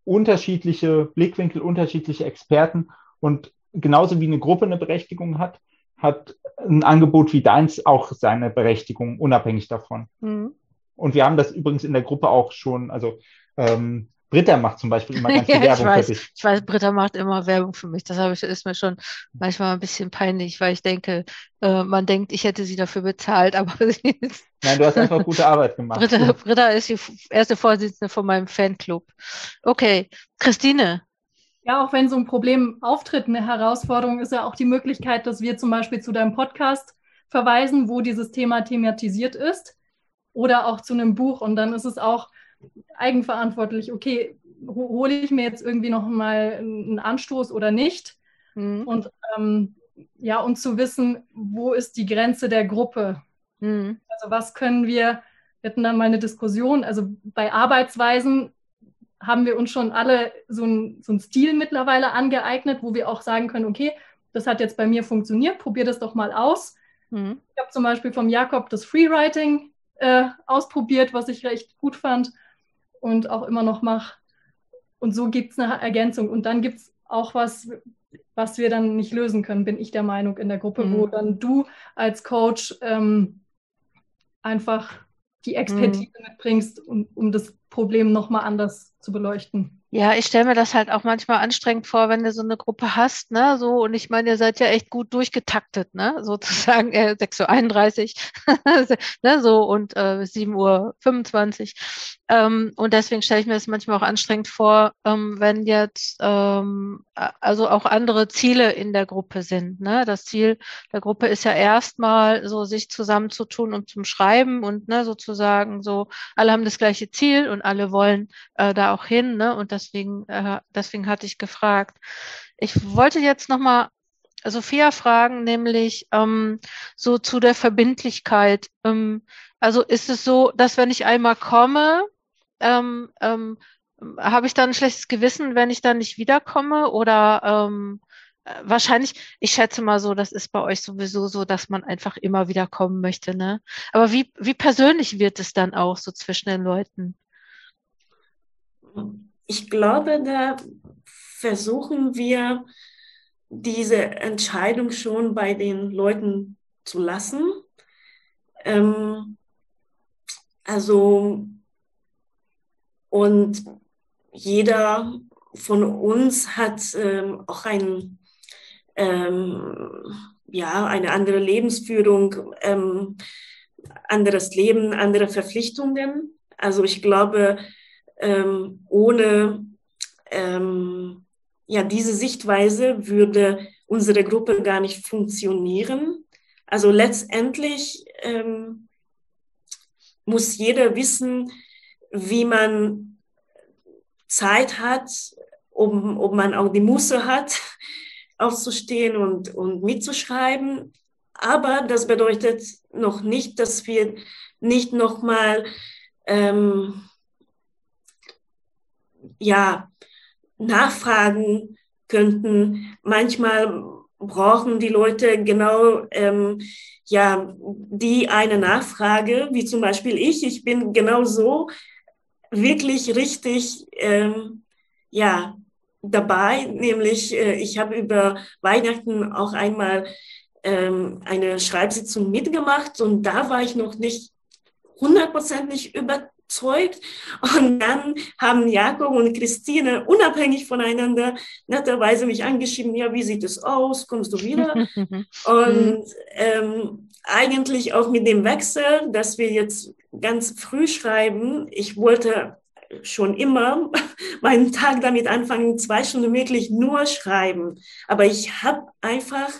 unterschiedliche Blickwinkel, unterschiedliche Experten und genauso wie eine Gruppe eine Berechtigung hat, hat ein Angebot wie deins auch seine Berechtigung, unabhängig davon. Mhm. Und wir haben das übrigens in der Gruppe auch schon, also ähm, Britta macht zum Beispiel immer ganz viel ja, Werbung weiß, für dich. Ich weiß, Britta macht immer Werbung für mich. Das ich, ist mir schon manchmal ein bisschen peinlich, weil ich denke, äh, man denkt, ich hätte sie dafür bezahlt, aber Nein, du hast einfach gute Arbeit gemacht. Britta, Britta ist die erste Vorsitzende von meinem Fanclub. Okay, Christine. Ja, auch wenn so ein Problem auftritt, eine Herausforderung, ist ja auch die Möglichkeit, dass wir zum Beispiel zu deinem Podcast verweisen, wo dieses Thema thematisiert ist oder auch zu einem Buch. Und dann ist es auch eigenverantwortlich, okay, hole ich mir jetzt irgendwie noch mal einen Anstoß oder nicht? Mhm. Und ähm, ja, und zu wissen, wo ist die Grenze der Gruppe? Mhm. Also was können wir, wir hatten dann mal eine Diskussion, also bei Arbeitsweisen haben wir uns schon alle so ein, so Stil mittlerweile angeeignet, wo wir auch sagen können, okay, das hat jetzt bei mir funktioniert, probier das doch mal aus. Mhm. Ich habe zum Beispiel vom Jakob das Freewriting äh, ausprobiert, was ich recht gut fand und auch immer noch mache. Und so gibt es eine Ergänzung. Und dann gibt es auch was, was wir dann nicht lösen können, bin ich der Meinung, in der Gruppe, mhm. wo dann du als Coach ähm, einfach die Expertise mhm. mitbringst, um, um das Problem nochmal anders zu beleuchten. Ja, ich stelle mir das halt auch manchmal anstrengend vor, wenn du so eine Gruppe hast, ne, so, und ich meine, ihr seid ja echt gut durchgetaktet, ne, sozusagen, äh, 6.31 Uhr, ne, so, und äh, 7.25 Uhr. Ähm, und deswegen stelle ich mir das manchmal auch anstrengend vor, ähm, wenn jetzt, ähm, also auch andere Ziele in der Gruppe sind, ne, das Ziel der Gruppe ist ja erstmal so, sich zusammenzutun und zum Schreiben und, ne, sozusagen so, alle haben das gleiche Ziel und alle wollen äh, da auch hin, ne, und das deswegen, äh, deswegen hatte ich gefragt. Ich wollte jetzt nochmal Sophia fragen, nämlich ähm, so zu der Verbindlichkeit. Ähm, also ist es so, dass wenn ich einmal komme, ähm, ähm, habe ich dann ein schlechtes Gewissen, wenn ich dann nicht wiederkomme? Oder ähm, äh, wahrscheinlich, ich schätze mal so, das ist bei euch sowieso so, dass man einfach immer wieder kommen möchte, ne? Aber wie, wie persönlich wird es dann auch so zwischen den Leuten? Ich glaube, da versuchen wir diese Entscheidung schon bei den Leuten zu lassen. Ähm, also, und jeder von uns hat ähm, auch ein, ähm, ja, eine andere Lebensführung, ähm, anderes Leben, andere Verpflichtungen. Also ich glaube, ähm, ohne ähm, ja, diese Sichtweise würde unsere Gruppe gar nicht funktionieren. Also letztendlich ähm, muss jeder wissen, wie man Zeit hat, ob, ob man auch die Muße hat, aufzustehen und, und mitzuschreiben. Aber das bedeutet noch nicht, dass wir nicht nochmal ähm, ja, nachfragen könnten. Manchmal brauchen die Leute genau ähm, ja die eine Nachfrage, wie zum Beispiel ich. Ich bin genau so wirklich richtig ähm, ja dabei, nämlich äh, ich habe über Weihnachten auch einmal ähm, eine Schreibsitzung mitgemacht und da war ich noch nicht hundertprozentig über, überzeugt. Und dann haben Jakob und Christine unabhängig voneinander netterweise mich angeschrieben, ja, wie sieht es aus, kommst du wieder? und ähm, eigentlich auch mit dem Wechsel, dass wir jetzt ganz früh schreiben, ich wollte schon immer meinen Tag damit anfangen, zwei Stunden wirklich nur schreiben. Aber ich habe einfach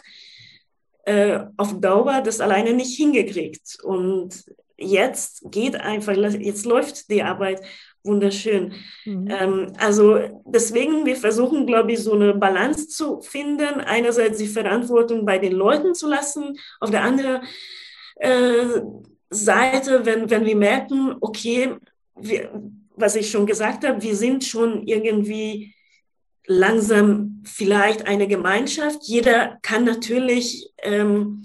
äh, auf Dauer das alleine nicht hingekriegt. Und jetzt geht einfach, jetzt läuft die Arbeit wunderschön. Mhm. Ähm, also deswegen, wir versuchen, glaube ich, so eine Balance zu finden. Einerseits die Verantwortung bei den Leuten zu lassen, auf der anderen äh, Seite, wenn, wenn wir merken, okay, wir, was ich schon gesagt habe, wir sind schon irgendwie langsam vielleicht eine Gemeinschaft. Jeder kann natürlich ähm,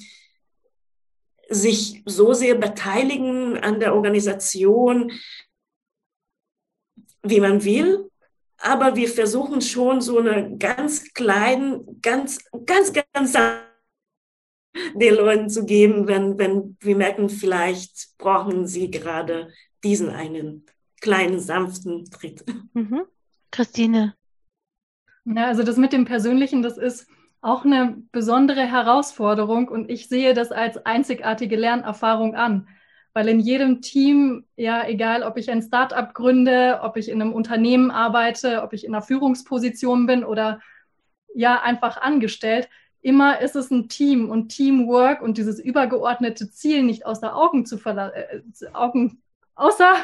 sich so sehr beteiligen an der Organisation, wie man will. Aber wir versuchen schon so eine ganz kleinen, ganz, ganz, ganz den Leuten zu geben, wenn, wenn wir merken, vielleicht brauchen sie gerade diesen einen kleinen, sanften Tritt. Mhm. Christine. Ja, also das mit dem Persönlichen, das ist, auch eine besondere Herausforderung und ich sehe das als einzigartige Lernerfahrung an. Weil in jedem Team, ja, egal ob ich ein Startup gründe, ob ich in einem Unternehmen arbeite, ob ich in einer Führungsposition bin oder ja, einfach angestellt, immer ist es ein Team und Teamwork und dieses übergeordnete Ziel nicht aus der Augen zu verlassen, äh, Augen, außer,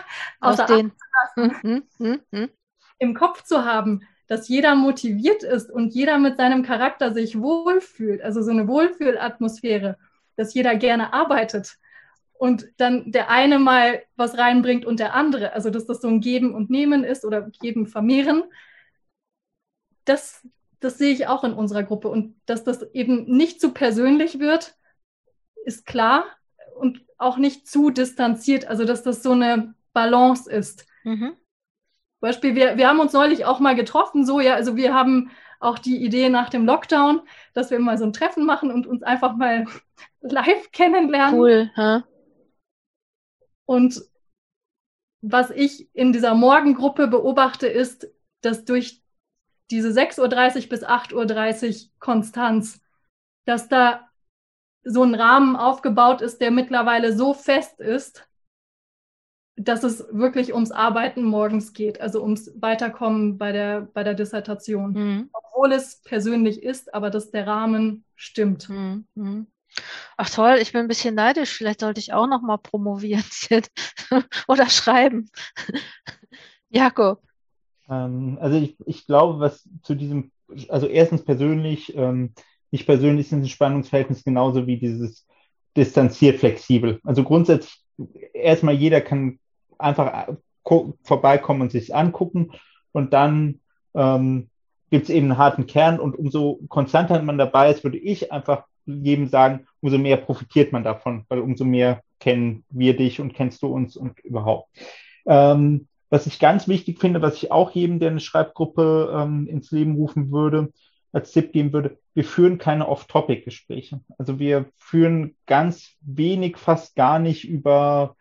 außer Aus den. Hm, hm, hm, im Kopf zu haben dass jeder motiviert ist und jeder mit seinem Charakter sich wohlfühlt, also so eine Wohlfühlatmosphäre, dass jeder gerne arbeitet und dann der eine mal was reinbringt und der andere, also dass das so ein Geben und Nehmen ist oder Geben, Vermehren, das, das sehe ich auch in unserer Gruppe und dass das eben nicht zu persönlich wird, ist klar und auch nicht zu distanziert, also dass das so eine Balance ist. Mhm. Beispiel, wir, wir haben uns neulich auch mal getroffen, so ja, also wir haben auch die Idee nach dem Lockdown, dass wir mal so ein Treffen machen und uns einfach mal live kennenlernen. Cool, ha? Und was ich in dieser Morgengruppe beobachte, ist, dass durch diese 6.30 Uhr bis 8.30 Uhr Konstanz, dass da so ein Rahmen aufgebaut ist, der mittlerweile so fest ist, dass es wirklich ums Arbeiten morgens geht, also ums Weiterkommen bei der, bei der Dissertation. Mhm. Obwohl es persönlich ist, aber dass der Rahmen stimmt. Mhm. mhm. Ach toll, ich bin ein bisschen neidisch. Vielleicht sollte ich auch noch mal promovieren oder schreiben. Jakob. Ähm, also ich, ich glaube, was zu diesem, also erstens persönlich, ähm, ich persönlich sind ein Spannungsverhältnis genauso wie dieses distanziert flexibel. Also grundsätzlich erstmal jeder kann einfach äh, vorbeikommen und sich angucken und dann ähm, gibt es eben einen harten Kern und umso konstanter man dabei ist, würde ich einfach jedem sagen, umso mehr profitiert man davon, weil umso mehr kennen wir dich und kennst du uns und überhaupt. Ähm, was ich ganz wichtig finde, was ich auch jedem, der eine Schreibgruppe ähm, ins Leben rufen würde, als Tipp geben würde, wir führen keine Off-Topic-Gespräche. Also wir führen ganz wenig, fast gar nicht über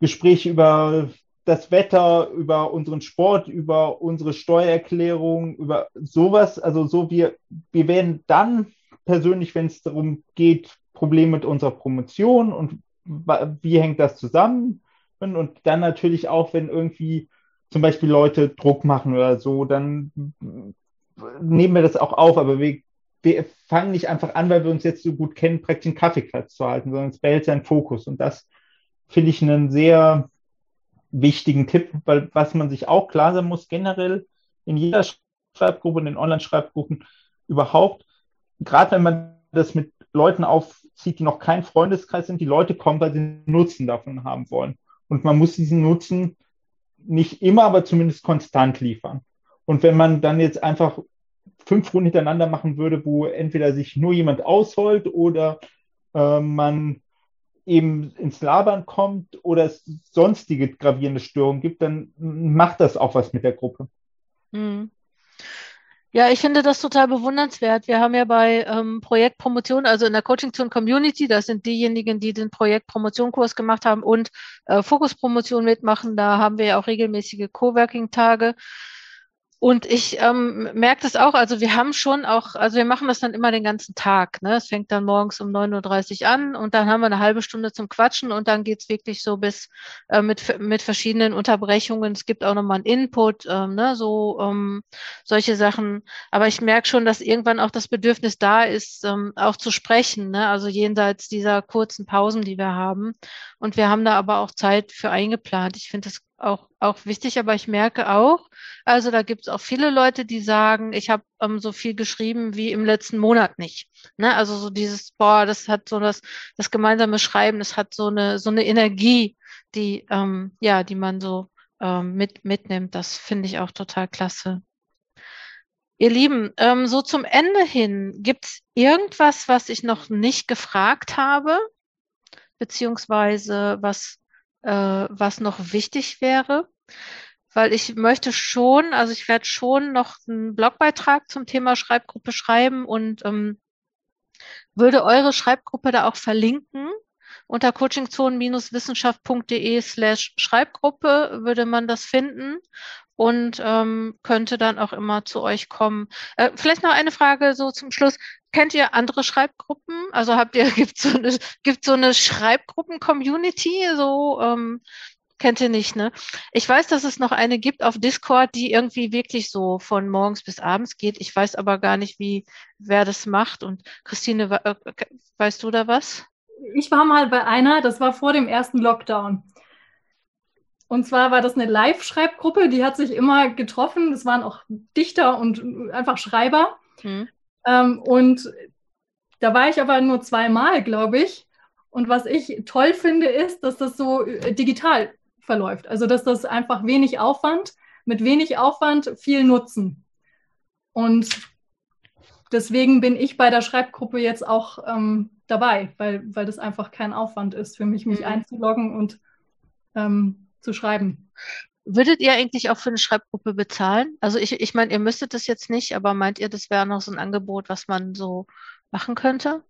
Gespräche über das Wetter, über unseren Sport, über unsere Steuererklärung, über sowas. Also so wir, wir werden dann persönlich, wenn es darum geht, Probleme mit unserer Promotion und wie hängt das zusammen? Und dann natürlich auch, wenn irgendwie zum Beispiel Leute Druck machen oder so, dann nehmen wir das auch auf, aber wir, wir fangen nicht einfach an, weil wir uns jetzt so gut kennen, praktisch einen Kaffeeklatsch zu halten, sondern es behält seinen Fokus. Und das finde ich einen sehr wichtigen Tipp, weil was man sich auch klar sein muss, generell in jeder Schreibgruppe, in den Online-Schreibgruppen überhaupt, gerade wenn man das mit Leuten aufzieht, die noch kein Freundeskreis sind, die Leute kommen, weil sie Nutzen davon haben wollen. Und man muss diesen Nutzen nicht immer, aber zumindest konstant liefern. Und wenn man dann jetzt einfach fünf Runden hintereinander machen würde, wo entweder sich nur jemand ausholt oder äh, man eben ins Labern kommt oder es sonstige gravierende Störungen gibt, dann macht das auch was mit der Gruppe. Mhm. Ja, ich finde das total bewundernswert. Wir haben ja bei ähm, Projektpromotion, also in der Coaching Zone Community, das sind diejenigen, die den Projektpromotion-Kurs gemacht haben und äh, Fokuspromotion mitmachen. Da haben wir ja auch regelmäßige Coworking-Tage. Und ich ähm, merke das auch, also wir haben schon auch, also wir machen das dann immer den ganzen Tag. Ne? Es fängt dann morgens um 9.30 Uhr an und dann haben wir eine halbe Stunde zum Quatschen und dann geht's wirklich so bis äh, mit, mit verschiedenen Unterbrechungen. Es gibt auch nochmal einen Input, ähm, ne? so ähm, solche Sachen. Aber ich merke schon, dass irgendwann auch das Bedürfnis da ist, ähm, auch zu sprechen, ne? also jenseits dieser kurzen Pausen, die wir haben. Und wir haben da aber auch Zeit für eingeplant. Ich finde das auch, auch wichtig, aber ich merke auch, also da gibt es auch viele Leute, die sagen, ich habe ähm, so viel geschrieben wie im letzten Monat nicht. Ne? Also so dieses, boah, das hat so das, das gemeinsame Schreiben, das hat so eine, so eine Energie, die, ähm, ja, die man so ähm, mit, mitnimmt. Das finde ich auch total klasse. Ihr Lieben, ähm, so zum Ende hin, gibt es irgendwas, was ich noch nicht gefragt habe, beziehungsweise was äh, was noch wichtig wäre, weil ich möchte schon, also ich werde schon noch einen Blogbeitrag zum Thema Schreibgruppe schreiben und ähm, würde eure Schreibgruppe da auch verlinken. Unter coachingzonen-wissenschaft.de slash Schreibgruppe würde man das finden und ähm, könnte dann auch immer zu euch kommen. Äh, vielleicht noch eine Frage so zum Schluss. Kennt ihr andere Schreibgruppen? Also habt ihr, gibt so eine, gibt so eine Schreibgruppen-Community? So, ähm, kennt ihr nicht, ne? Ich weiß, dass es noch eine gibt auf Discord, die irgendwie wirklich so von morgens bis abends geht. Ich weiß aber gar nicht, wie, wer das macht. Und Christine, äh, weißt du da was? Ich war mal bei einer, das war vor dem ersten Lockdown. Und zwar war das eine Live-Schreibgruppe, die hat sich immer getroffen. Das waren auch Dichter und einfach Schreiber. Hm. Ähm, und da war ich aber nur zweimal, glaube ich. Und was ich toll finde, ist, dass das so äh, digital verläuft. Also, dass das einfach wenig Aufwand, mit wenig Aufwand viel Nutzen. Und deswegen bin ich bei der Schreibgruppe jetzt auch ähm, dabei, weil, weil das einfach kein Aufwand ist für mich, mich mhm. einzuloggen und ähm, zu schreiben. Würdet ihr eigentlich auch für eine Schreibgruppe bezahlen? Also ich, ich meine, ihr müsstet das jetzt nicht, aber meint ihr, das wäre noch so ein Angebot, was man so machen könnte?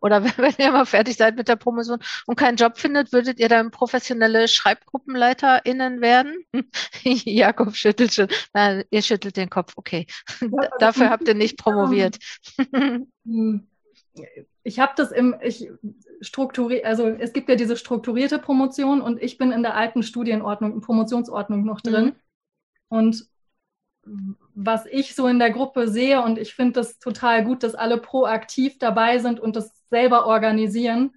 Oder wenn ihr mal fertig seid mit der Promotion und keinen Job findet, würdet ihr dann professionelle SchreibgruppenleiterInnen werden? Jakob schüttelt schon. Nein, ihr schüttelt den Kopf. Okay. Dafür habt ihr nicht promoviert. Ich habe das im, ich strukturiert, also es gibt ja diese strukturierte Promotion und ich bin in der alten Studienordnung, Promotionsordnung noch drin. Mhm. Und was ich so in der Gruppe sehe, und ich finde das total gut, dass alle proaktiv dabei sind und das selber organisieren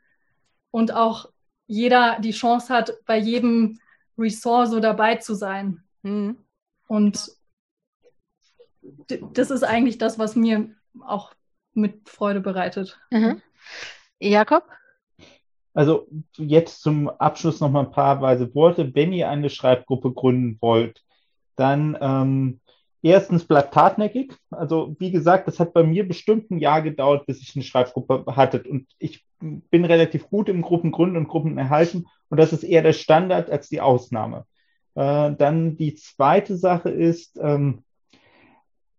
und auch jeder die Chance hat, bei jedem Ressort so dabei zu sein. Mhm. Und das ist eigentlich das, was mir auch mit Freude bereitet. Mhm. Jakob? Also jetzt zum Abschluss noch mal ein paar weise Worte. Wenn ihr eine Schreibgruppe gründen wollt, dann ähm, erstens bleibt hartnäckig. Also wie gesagt, das hat bei mir bestimmt ein Jahr gedauert, bis ich eine Schreibgruppe hatte. Und ich bin relativ gut im Gruppengründen und Gruppenerhalten. Und das ist eher der Standard als die Ausnahme. Äh, dann die zweite Sache ist, ähm,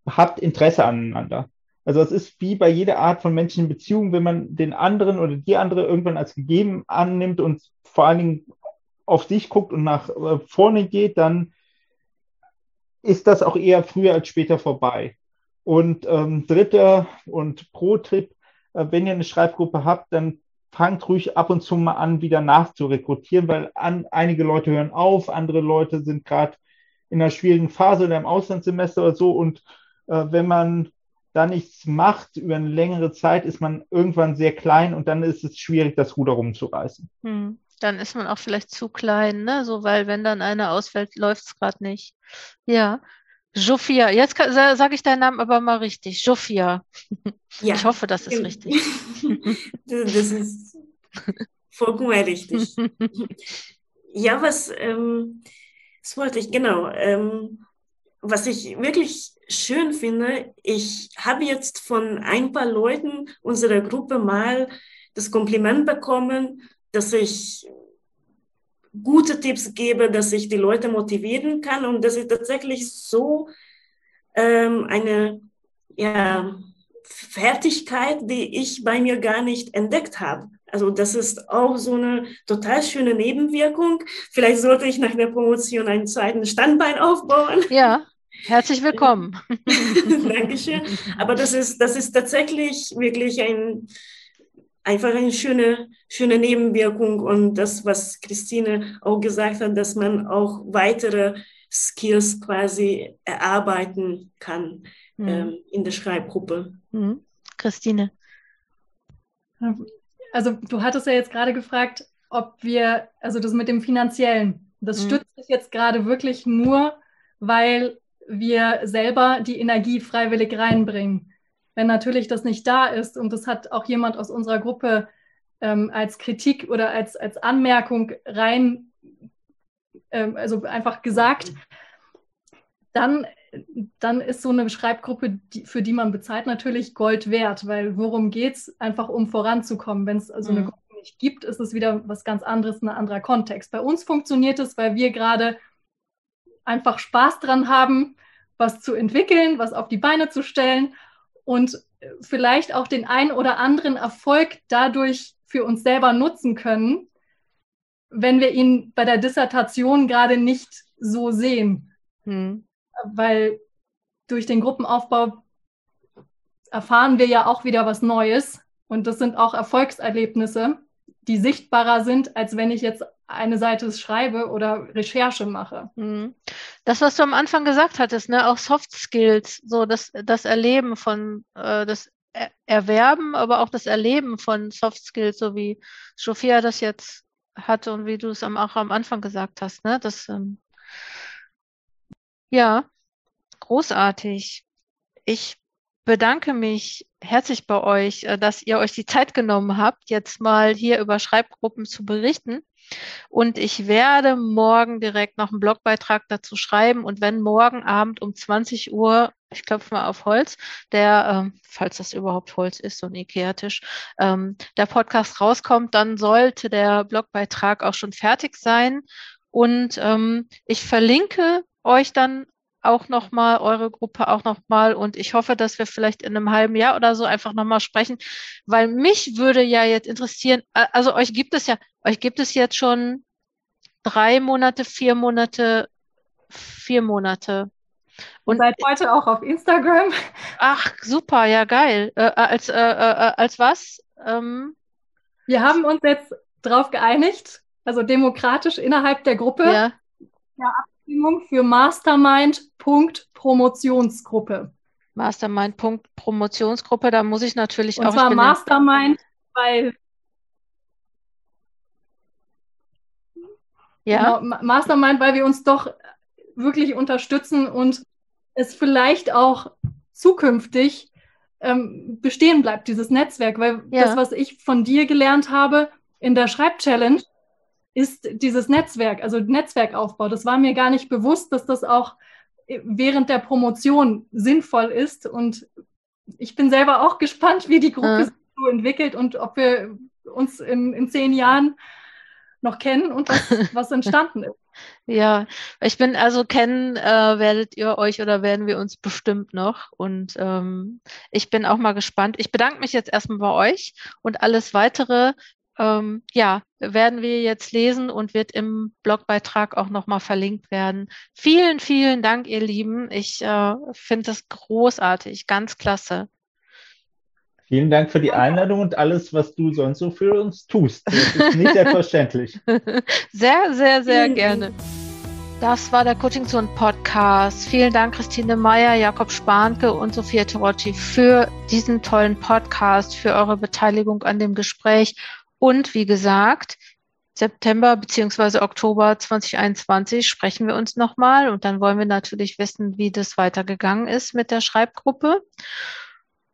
habt Interesse aneinander. Also es ist wie bei jeder Art von menschlichen Beziehung, wenn man den anderen oder die andere irgendwann als gegeben annimmt und vor allen Dingen auf sich guckt und nach äh, vorne geht, dann ist das auch eher früher als später vorbei. Und ähm, dritter und Pro-Tipp, äh, wenn ihr eine Schreibgruppe habt, dann fangt ruhig ab und zu mal an, wieder nachzurekrutieren, weil an, einige Leute hören auf, andere Leute sind gerade in einer schwierigen Phase oder im Auslandssemester oder so. Und äh, wenn man da nichts macht über eine längere Zeit, ist man irgendwann sehr klein und dann ist es schwierig, das Ruder rumzureißen. Hm. Dann ist man auch vielleicht zu klein, ne? So, weil wenn dann einer ausfällt, läuft es gerade nicht. Ja. Sophia, jetzt sage ich deinen Namen aber mal richtig. Sophia. Ja. Ich hoffe, das ist richtig. das ist vollkommen richtig. Ja, was, ähm, was wollte ich, genau. Ähm, was ich wirklich schön finde, ich habe jetzt von ein paar Leuten unserer Gruppe mal das Kompliment bekommen, dass ich gute Tipps gebe, dass ich die Leute motivieren kann und das ist tatsächlich so ähm, eine ja, Fertigkeit, die ich bei mir gar nicht entdeckt habe. Also das ist auch so eine total schöne Nebenwirkung. Vielleicht sollte ich nach der Promotion einen zweiten Standbein aufbauen. Ja, Herzlich willkommen. Dankeschön. Aber das ist, das ist tatsächlich wirklich ein, einfach eine schöne, schöne Nebenwirkung und das, was Christine auch gesagt hat, dass man auch weitere Skills quasi erarbeiten kann mhm. ähm, in der Schreibgruppe. Mhm. Christine. Also du hattest ja jetzt gerade gefragt, ob wir, also das mit dem finanziellen, das mhm. stützt sich jetzt gerade wirklich nur, weil wir selber die Energie freiwillig reinbringen. Wenn natürlich das nicht da ist und das hat auch jemand aus unserer Gruppe ähm, als Kritik oder als, als Anmerkung rein, ähm, also einfach gesagt, dann, dann ist so eine Schreibgruppe, die, für die man bezahlt, natürlich Gold wert, weil worum geht es? Einfach um voranzukommen. Wenn es also mhm. eine Gruppe nicht gibt, ist es wieder was ganz anderes, ein anderer Kontext. Bei uns funktioniert es, weil wir gerade einfach Spaß dran haben, was zu entwickeln, was auf die Beine zu stellen und vielleicht auch den einen oder anderen Erfolg dadurch für uns selber nutzen können, wenn wir ihn bei der Dissertation gerade nicht so sehen. Hm. Weil durch den Gruppenaufbau erfahren wir ja auch wieder was Neues und das sind auch Erfolgserlebnisse, die sichtbarer sind, als wenn ich jetzt eine Seite schreibe oder Recherche mache. Mhm. Das, was du am Anfang gesagt hattest, ne, auch Soft Skills, so das, das Erleben von, äh, das Erwerben, aber auch das Erleben von Soft Skills, so wie Sophia das jetzt hatte und wie du es auch am Anfang gesagt hast, ne, das, ähm, ja, großartig. Ich bedanke mich herzlich bei euch, äh, dass ihr euch die Zeit genommen habt, jetzt mal hier über Schreibgruppen zu berichten. Und ich werde morgen direkt noch einen Blogbeitrag dazu schreiben. Und wenn morgen Abend um 20 Uhr, ich klopfe mal auf Holz, der, äh, falls das überhaupt Holz ist, so ein Ikea-Tisch, ähm, der Podcast rauskommt, dann sollte der Blogbeitrag auch schon fertig sein. Und ähm, ich verlinke euch dann auch nochmal, eure Gruppe auch nochmal. Und ich hoffe, dass wir vielleicht in einem halben Jahr oder so einfach nochmal sprechen, weil mich würde ja jetzt interessieren, also euch gibt es ja, euch gibt es jetzt schon drei Monate, vier Monate, vier Monate. Und seit heute auch auf Instagram. Ach, super, ja, geil. Äh, äh als, äh, äh, äh, als was? Ähm, wir haben uns jetzt darauf geeinigt, also demokratisch innerhalb der Gruppe, ja. der Abstimmung für Mastermind.promotionsgruppe. Mastermind.promotionsgruppe, da muss ich natürlich Und auch. Und zwar Mastermind, weil Ja. Genau, Mastermind, weil wir uns doch wirklich unterstützen und es vielleicht auch zukünftig ähm, bestehen bleibt, dieses Netzwerk. Weil ja. das, was ich von dir gelernt habe in der Schreibchallenge, ist dieses Netzwerk, also Netzwerkaufbau. Das war mir gar nicht bewusst, dass das auch während der Promotion sinnvoll ist. Und ich bin selber auch gespannt, wie die Gruppe ja. sich so entwickelt und ob wir uns in, in zehn Jahren noch kennen und was, was entstanden ist. Ja, ich bin also kennen, äh, werdet ihr euch oder werden wir uns bestimmt noch. Und ähm, ich bin auch mal gespannt. Ich bedanke mich jetzt erstmal bei euch und alles weitere, ähm, ja, werden wir jetzt lesen und wird im Blogbeitrag auch nochmal verlinkt werden. Vielen, vielen Dank, ihr Lieben. Ich äh, finde das großartig, ganz klasse. Vielen Dank für die Einladung und alles, was du sonst so für uns tust. Das ist nicht selbstverständlich. Sehr, sehr, sehr gerne. Das war der Coaching Zone Podcast. Vielen Dank, Christine Meyer, Jakob Spanke und Sophia Terocci für diesen tollen Podcast, für eure Beteiligung an dem Gespräch. Und wie gesagt, September beziehungsweise Oktober 2021 sprechen wir uns nochmal und dann wollen wir natürlich wissen, wie das weitergegangen ist mit der Schreibgruppe.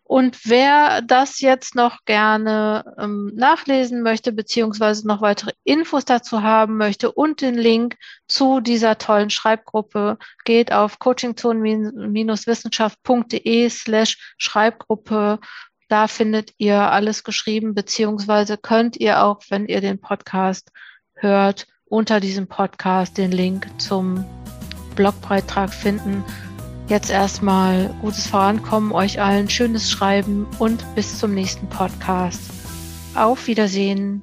Und wer das jetzt noch gerne ähm, nachlesen möchte, beziehungsweise noch weitere Infos dazu haben möchte und den Link zu dieser tollen Schreibgruppe, geht auf coachingzone-wissenschaft.de slash Schreibgruppe. Da findet ihr alles geschrieben, beziehungsweise könnt ihr auch, wenn ihr den Podcast hört, unter diesem Podcast den Link zum Blogbeitrag finden Jetzt erstmal gutes Vorankommen, euch allen schönes Schreiben und bis zum nächsten Podcast. Auf Wiedersehen.